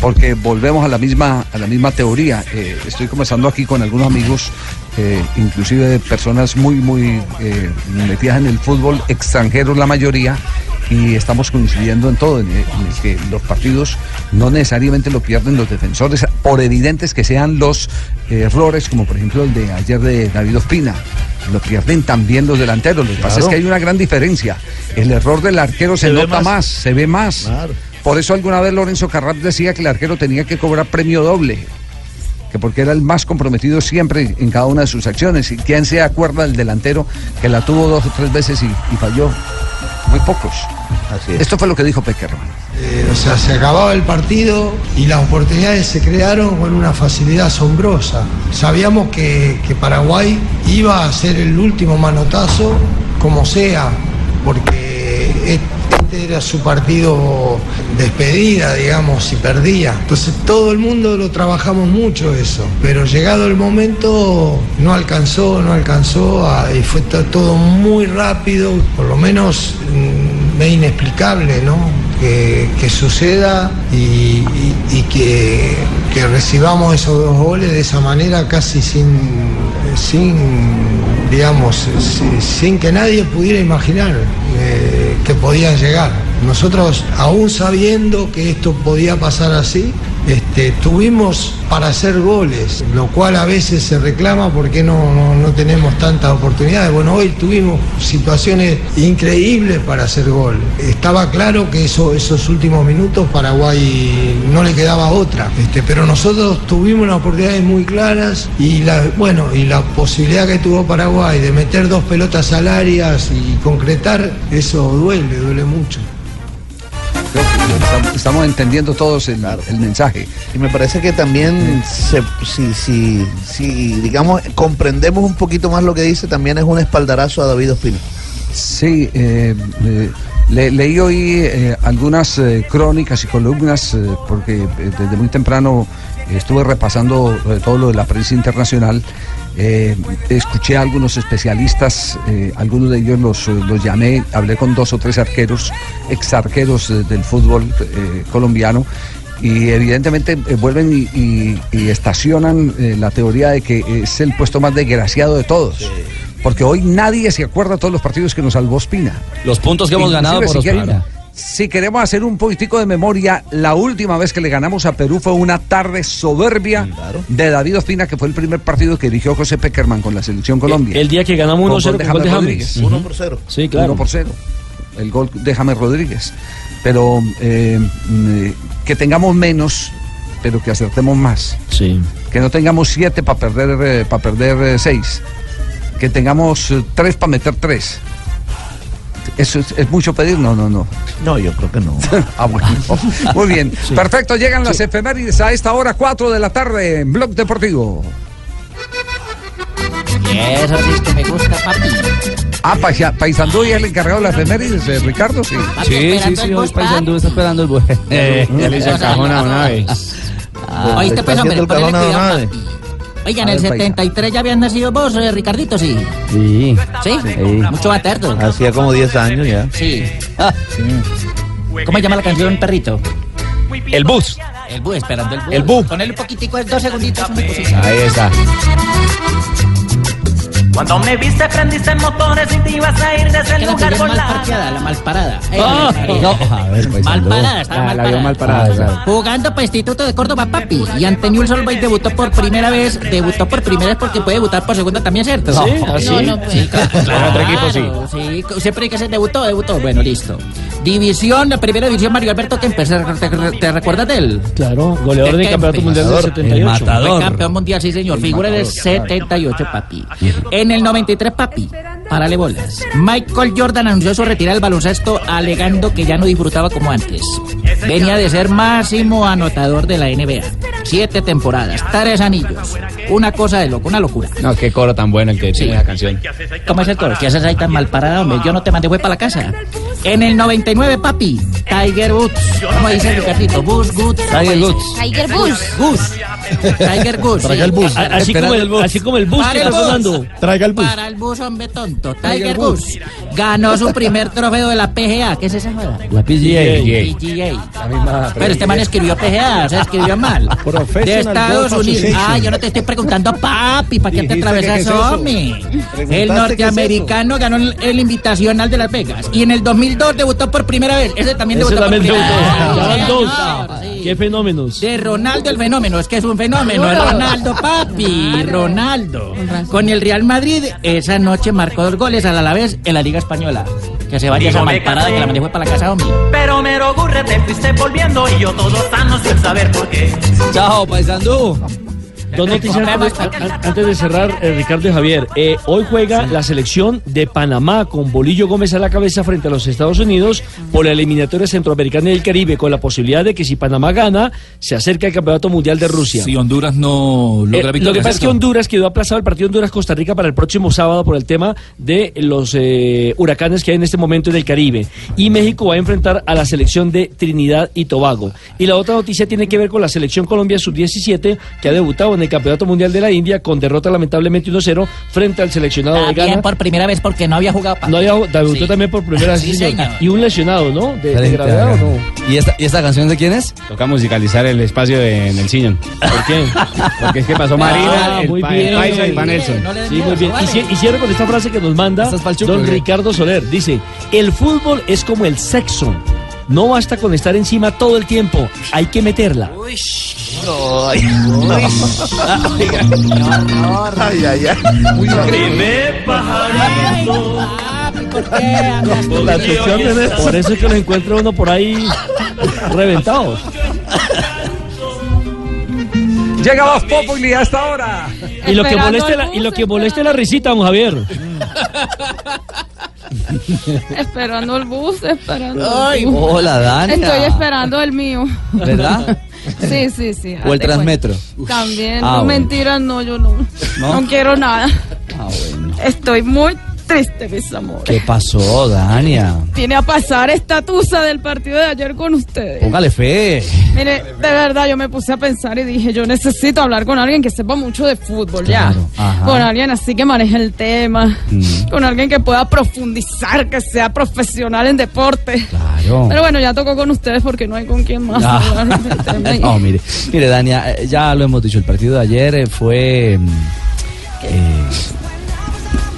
porque volvemos a la misma, a la misma teoría. Eh, estoy conversando aquí con algunos amigos, eh, inclusive personas muy, muy eh, metidas en el fútbol, extranjeros la mayoría, y estamos coincidiendo en todo, en, en el que los partidos no necesariamente lo pierden los defensores, por evidentes que sean los eh, errores, como por ejemplo el de ayer de David Ospina. Lo pierden también los delanteros. Lo que pasa es que hay una gran diferencia. El error del arquero se, nota más. más. se ve más. Claro. Por eso alguna vez Lorenzo Carrap decía que el arquero tenía que cobrar premio doble. Que porque era el más comprometido siempre en cada una de sus acciones. ¿Y quién se acuerda del delantero que la tuvo dos o tres veces y, y falló? Muy pocos. Así es. Esto fue lo que dijo Peckerman. Eh, o sea, se acababa el partido y las oportunidades se crearon con una facilidad asombrosa. Sabíamos que, que Paraguay iba a ser el último manotazo, como sea, porque era su partido despedida, digamos, si perdía. Entonces todo el mundo lo trabajamos mucho eso, pero llegado el momento no alcanzó, no alcanzó ah, y fue to- todo muy rápido, por lo menos mm, es inexplicable, ¿no? que, suceda y, que, recibamos esos dos goles de esa manera casi sin, sin digamos, si- sin que nadie pudiera imaginar eh, que podían llegar. Nosotros, aún sabiendo que esto podía pasar así, este, tuvimos para hacer goles, lo cual a veces se reclama porque no, no, tenemos tantas oportunidades. Bueno, hoy tuvimos situaciones increíbles para hacer gol. Estaba claro que eso, esos últimos minutos Paraguay no le quedaba otra, este, pero nosotros tuvimos unas oportunidades muy claras y la, bueno, y la posibilidad que tuvo Paraguay de meter dos pelotas al área y concretar, eso duele, duele mucho. Estamos, entendiendo todos el, el mensaje. Y me parece que también, se, si, si, si, digamos, comprendemos un poquito más lo que dice, también es un espaldarazo a David Ospina. Sí, eh, eh, le- leí hoy eh, algunas crónicas y columnas, porque desde muy temprano estuve repasando todo lo de la prensa internacional. Eh, escuché a algunos especialistas, eh, algunos de ellos los, los llamé, hablé con dos o tres arqueros, ex arqueros del fútbol eh, colombiano, y evidentemente vuelven y, y- y estacionan la teoría de que es el puesto más desgraciado de todos. Porque hoy nadie se acuerda de todos los partidos que nos salvó Ospina. Los puntos que hemos ganado por Ospina. Si queremos hacer un poquitico de memoria, la última vez que le ganamos a Perú fue una tarde soberbia de David Ospina, que fue el primer partido que dirigió José Peckerman con la selección Colombia. El día que ganamos Con 1-0 gol de con gol de. Rodríguez. Ujú. Uno por cero. Sí, claro. 1 por 0. El gol de James Rodríguez. Pero eh, mm, eh, que tengamos menos, pero que acertemos más. Sí. Que no tengamos 7 para perder 6. perder 6. que tengamos 3 para meter 3. ¿Eso es, es mucho pedir? No, no, no. No, yo creo que no. ah, bueno. Muy bien. Sí. Perfecto, llegan las efemérides a esta hora 4 de la tarde en Blog Deportivo. Y eso sí es que me gusta, papi. Ah, Paisa- Paisandú y es el encargado de las efemérides, eh, Ricardo, sí. Sí, sí, sí, hoy Paisandú está esperando el buen. Eh, ya le hizo el cajón a una vez. Oíste, pues, hombre, ponele cuidado, papi. Oiga, en el ver, paisa. 73 ya habían nacido vos, eh, Ricardito, sí. Sí. ¿Sí? Mucho baterdo. Hacía como 10 años ya. Sí. ¿Cómo se llama la canción, perrito? El bus. El bus, esperando el bus. El bus. Ponele un poquitico, dos segunditos. Ahí está. Cuando me viste prendiste motores y te ibas a ir desde el lugar con mal la... parqueada, la mal parada. Eh, Ah, no, a ver, pues, mal parada, estaba Ah, mal parada. mal parada, claro. Jugando para Instituto de Córdoba, papi. Y ante Old Boys debutó por primera vez. Debutó por primera vez porque puede debutar por segunda también, ¿cierto? ¿Sí? ¿Ah, sí? No, no, sí, claro. Claro, otro equipo sí. Sí, siempre que se debutó, debutó. Bueno, listo. División, la primera división, Mario Alberto Kempes. ¿Te, te- te recuerdas de él? Claro, goleador del Campeonato Mundial del 78. Fue campeón mundial, sí, señor. Figura del 78, papi. En el 93, papi. Párale bolas. Michael Jordan anunció su retirada del baloncesto alegando que ya no disfrutaba como antes. Venía de ser máximo anotador de la NBA. Siete temporadas, tres anillos. Una cosa de loco, una locura. No, qué coro tan bueno el que tiene la canción. ¿Cómo es el coro? ¿Qué haces ahí tan mal parada, hombre? Yo no te mandé, fue para la casa. En el 99, papi, Tiger Woods. ¿Cómo dice Ricardito? Bus, Woods. Tiger Woods. Tiger Bus. Gus. Tiger Gus. Traiga el bus. Así como el- así como el bus que está bus. sonando. Traiga el bus. Para el bus, hombre tonto. Tiger Gus. Ganó su primer trofeo de la PGA. ¿Qué es esa joda? La PGA. PGA. Pero este man escribió PGA, o sea, escribió mal. De Estados Unidos. Ah, yo no te estoy preguntando, papi, ¿para qué te atravesas, es hombre? El es norteamericano ganó el, el invitacional de Las Vegas. Y en el 2002 debutó por primera vez. Ese también Ese debutó también por primera vez. Qué fenómenos. De Ronaldo el fenómeno, es que es un fenómeno, es Ronaldo papi, Ronaldo. Con el Real Madrid esa noche marcó dos goles al Alavés en la Liga Española. Que se vaya esa Digo, me malparada que la fue para la casa, hombre. Pero mero gurre te fuiste volviendo y yo todo sano sin saber por qué. Chao, Paisandú. Dos noticias antes, an- antes de cerrar, eh, Ricardo y Javier. Eh, hoy juega la selección de Panamá con Bolillo Gómez a la cabeza frente a los Estados Unidos por la eliminatoria centroamericana del Caribe, con la posibilidad de que si Panamá gana, se acerque al Campeonato Mundial de Rusia. Si Honduras no Eh, logra lo victoria. que pasa es que. Honduras quedó aplazado el partido Honduras-Costa Rica para el próximo sábado por el tema de los eh, huracanes que hay en este momento en el Caribe. Y México va a enfrentar a la selección de Trinidad y Tobago. Y la otra noticia tiene que ver con la selección Colombia Sub-17 que ha debutado en el Campeonato Mundial de la India con derrota lamentablemente 1-0 frente al seleccionado de Ghana. por primera vez porque no había jugado. No había debutó Sí. también por primera vez. Sí, señor. señor. Y un lesionado, ¿no? De, gravedad o no. ¿Y esta, ¿Y esta canción de quién es? Toca musicalizar el espacio de- en el sillón. ¿Por qué? Porque es que pasó Marina, Ah, el, muy pa- el bien. Paisa y Van Nelson. Sí, muy bien. Y, ci- y cierro con esta frase que nos manda don. Ricardo Soler. Dice, el fútbol es como el sexo. No basta con estar encima todo el tiempo, hay que meterla. Ay, ay, ay. Cuestión es- Por eso es que los encuentra uno por ahí reventados. Llega Voz Populi a esta hora. Y lo que moleste la, bus, y lo que moleste la risita, don Javier. Esperando el bus, esperando. Ay, el bus. hola, Dania. Estoy esperando el mío. ¿Verdad? Sí, sí, sí. ¿O el Transmetro? cuenta. También, Ah, no bueno. mentiras, no, yo no. ¿No? ¿No? quiero nada. Ah, bueno. Estoy muy triste, mis amores. ¿Qué pasó, Dania? Vine a pasar esta tusa del partido de ayer con ustedes. Póngale fe. Mire, de verdad yo me puse a pensar y dije, yo necesito hablar con alguien que sepa mucho de fútbol, Claro, ya. ajá. Con alguien así que maneje el tema. Mm. Con alguien que pueda profundizar, que sea profesional en deporte. Claro. Pero bueno, ya tocó con ustedes porque no hay con quién más Ah. hablar del tema. No, mire, mire, Dania, eh, ya lo hemos dicho, el partido de ayer eh, fue. mm, eh,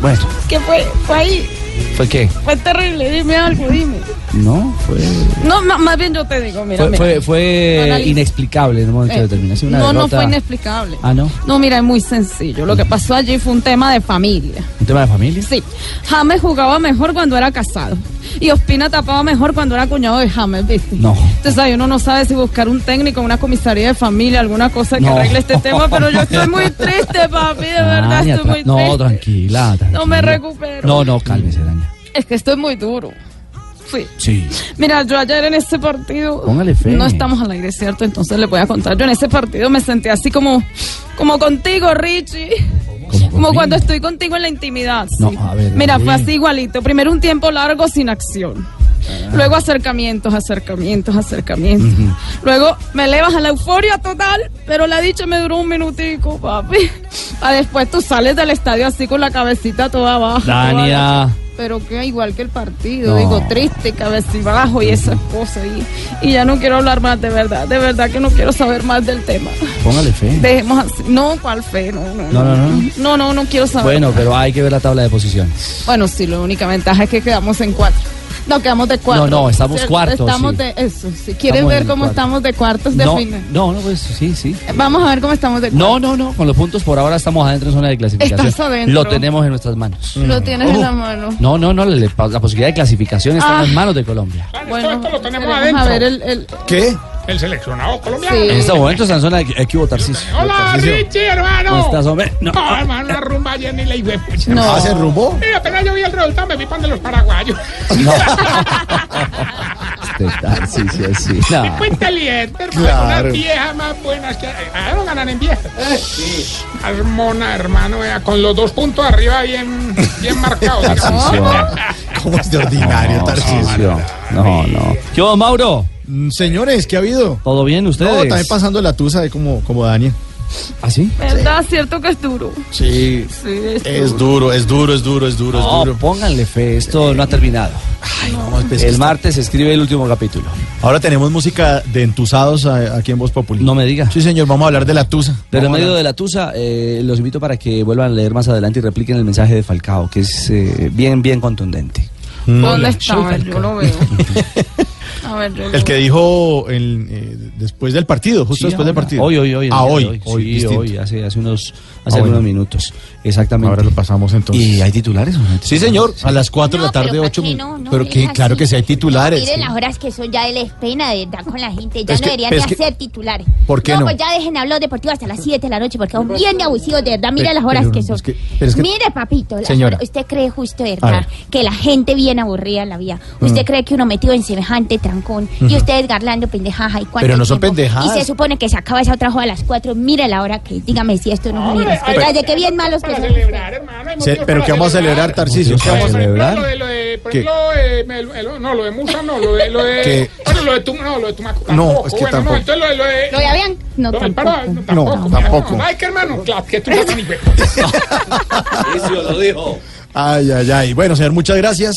bueno, ¿Qué fue? Fue ahí. ¿fue qué? Fue terrible. Dime algo, dime. No, fue. No, más bien yo te digo, mira, Fue, mira. fue, inexplicable en un momento Eh, determinado. Sí, una no, no fue inexplicable. Ah, no. No, mira, es muy sencillo. Lo que pasó allí fue un tema de familia. ¿Un tema de familia? Sí. James jugaba mejor cuando era casado. Y Ospina tapaba mejor cuando era cuñado de James, ¿viste? No. Entonces ahí uno no sabe si buscar un técnico, una comisaría de familia, alguna cosa que No. arregle este tema, pero yo estoy muy triste, papi, de verdad estoy muy tra- no, triste. tranquila, tranquila. No me recupero. No, no, cálmese, Dania. Es que estoy muy duro. Sí. Sí. Mira, yo ayer en ese partido. Póngale fe. No estamos al aire, ¿cierto? Entonces le voy a contar. Yo en ese partido me sentí así como, como contigo, Richie. Como cuando estoy contigo en la intimidad. No, sí. a ver, Mira, fue así igualito. Primero un tiempo largo sin acción. Luego acercamientos, acercamientos, acercamientos. Luego me elevas a la euforia total, pero la dicha me duró un minutico, papi. A después tú sales del estadio así con la cabecita toda baja. toda Dania. baja. Pero que igual que el partido, No. digo, triste, cabecibajo y esas cosas. Y, y ya no quiero hablar más, de verdad, de verdad que no quiero saber más del tema. Póngale fe. Dejemos así. No, ¿cuál fe? No, no, No, no, no. No, no, no quiero saber. Bueno, pero hay que ver la tabla de posiciones. Bueno, sí, la única ventaja es que quedamos en cuatro. No, quedamos de cuatro. No, no, estamos cuartos, Estamos sí. de eso. Si quieren Estamos ver cómo cuartos. estamos de cuartos de No, final. no, no, pues sí, sí. Vamos a ver cómo estamos de cuartos. No, no, no. Con los puntos por ahora estamos adentro en zona de clasificación. Estás adentro. Lo tenemos en nuestras manos. Lo tienes en la mano. No, no, no. La, la posibilidad de clasificación está Ah. en las manos de Colombia. Bueno, esto lo tenemos adentro. a ver el, el- ¿Qué? El seleccionado colombiano. Sí. En este momento está en zona de equipo Tarcisio. Hola, Richie, hermano. ¿Cómo estás, hombre? No, hermano, una rumba ayer ni la hice. No. ¿Ah, se rumbo? Sí, apenas yo vi el resultado, me vi pan de los paraguayos. Este Tarcisio, sí. No. Tipo inteligente, hermano. Claro. Unas viejas más buenas que. Ah, no ganan en viejas. Sí. Armona, hermano, vea, con los dos puntos arriba bien, bien marcados. ¿Cómo es de ordinario, No, Tarcisio? No, no. ¿Qué Mauro? Mm, Señores, ¿qué ha habido? ¿Todo bien ustedes? No, también pasando la tusa de como, como Daniel. ¿Ah, sí? ¿Verdad? Cierto que es duro. Sí. Sí, es, Es duro, es duro, es duro, es duro, es No, duro. pónganle fe, esto no ha terminado. pues, que el está- martes se escribe el último capítulo. Ahora tenemos música de entusados aquí en Voz Populi. No me diga. Sí, señor, vamos a hablar de la tusa. Pero en medio de la tusa, eh, los invito para que vuelvan a leer más adelante y repliquen el mensaje de Falcao, que es eh, bien, bien contundente. ¿Dónde está? Yo lo veo. A ver, yo lo El que dijo el, eh, después del partido, justo Sí, después del partido. Hoy, hoy, hoy. Ah, de hoy. hoy, sí, hoy, hace, hace unos, Ah, hace bueno. minutos. Exactamente. Ahora lo pasamos entonces. ¿Y hay titulares o no? hay Sí, señor, a las 4 de la tarde, pero ¿para 8 qué minutos. no? No pero que, claro que sí hay titulares. Miren las horas que son, ya les pena de dar con la gente. Ya Es no que- deberían de que- hacer titulares. ¿Por qué no? pues ya dejen hablar deportivo hasta las 7 de la noche porque son bien abusivos, de verdad. Mire las horas que son. Mire, papito, Señora. ¿usted cree justo, de verdad, ver. que la gente viene aburrida en la vida? ¿Usted Mm. cree que uno metido en semejante y ustedes garlando pendejaja y cuánto Pero no son tiempo? pendejadas. Y se supone que se acaba esa otra joda a las 4. Mire la hora que, dígame si esto no es De que bien malos que pero ¿qué vamos a celebrar, Tarcisio? ¿Qué vamos a celebrar? Por no, lo de Musa no, lo de, lo de, ¿Qué? bueno, lo de tu, no, lo de Tumaco No, es que bueno, tampoco. No, entonces lo de, lo de, ¿Lo de Avian? No, tampoco. paro, no, No, tampoco. tampoco. Ay, que hermano, claro, que tú lo dijo. Ay, ay, ay. Bueno, señor, muchas gracias.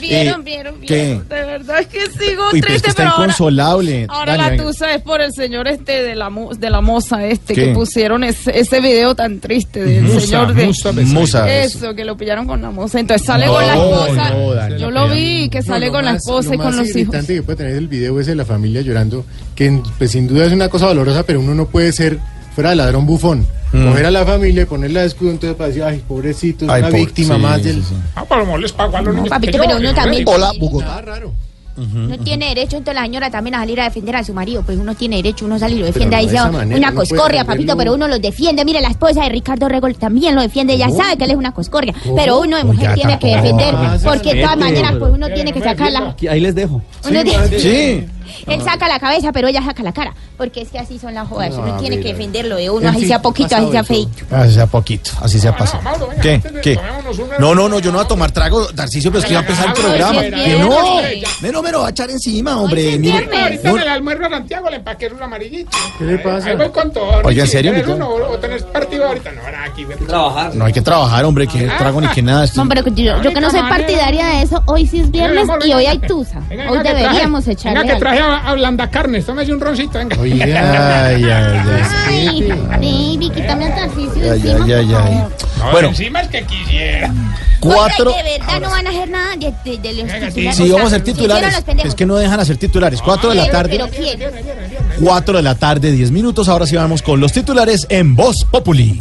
Vieron, Eh, vieron, ¿qué? vieron. De verdad es que sigo Uy, pero es triste, que está pero ahora, inconsolable. ahora Dani, la tusa es por el señor este de la, de la moza este ¿Qué? que pusieron ese, ese video tan triste del Musa, señor de Musa. Musa. eso que lo pillaron con la moza entonces sale No, con la esposa no, yo lo vi que sale con la esposa y con los hijos irritante que puede tener el video ese de la familia llorando, que pues, sin duda es una cosa dolorosa, pero uno no puede ser fuera de ladrón bufón. Mm. Coger a la familia y ponerla de escudo, entonces para decir, ay, pobrecito, es Ay, una víctima sí, más sí, del... sí. Ah, pero no les pago a los niños. papito, pero uno también-. Hola, Bogotá. No tiene derecho entonces la señora también a salir a defender a su marido, pues uno tiene derecho, uno sale y lo defiende no ahí manera, una puede coscorria, papito, pero uno lo defiende. Mire, la esposa de Ricardo Regol también lo defiende, ella ¿Cómo? sabe que él es una coscorria, ¿Cómo? pero uno de mujer tiene que defender, Ah, porque de todas maneras pues uno tiene que sacar la Aquí- Ahí les dejo. uno tiene- Sí. Él saca la cabeza, pero ella saca la cara, porque es que así son las jodas, uno No, tiene que defenderlo de uno, así sea poquito, así sea feito. Así sea poquito, así sea pasado. ¿Qué? ¿Qué? No, no, no, yo no voy a tomar trago, Tarcicio, pero es que iba a empezar el programa. Que no, viernes. no, me lo va a echar encima, hombre. Mire, Ahorita en el almuerzo de Santiago le empaqué un amarillito. ¿Qué le pasa? Ahí voy con todo. Oiga, ¿en serio, ¿Tenés mi uno o tenés partido ahorita? No, ahora aquí. Voy trabajar. No hay que trabajar, hombre, que trago ni que nada. esto- No, pero que yo, que no soy partidaria de eso, hoy sí es viernes y hoy hay tusa. Hoy deberíamos echarle Venga, traje a, blanda carnes. Tómese un roncito, venga. Oye, ay, ay, ay. Ay, baby, quítame el tarcicio Ay, encima, ay, ay, por ay. favor. No, Bueno. encima el que quisiera. Cuatro. Oiga, de verdad no van a hacer nada de, de, de los titulares. Sí, vamos a sea, titulares. hicieron los pendejos. Es que no dejan hacer titulares. Cuatro de la Pero- tarde. Pero quién. 4 de la tarde, 10 minutos. Ahora sí vamos con los titulares en Voz Populi.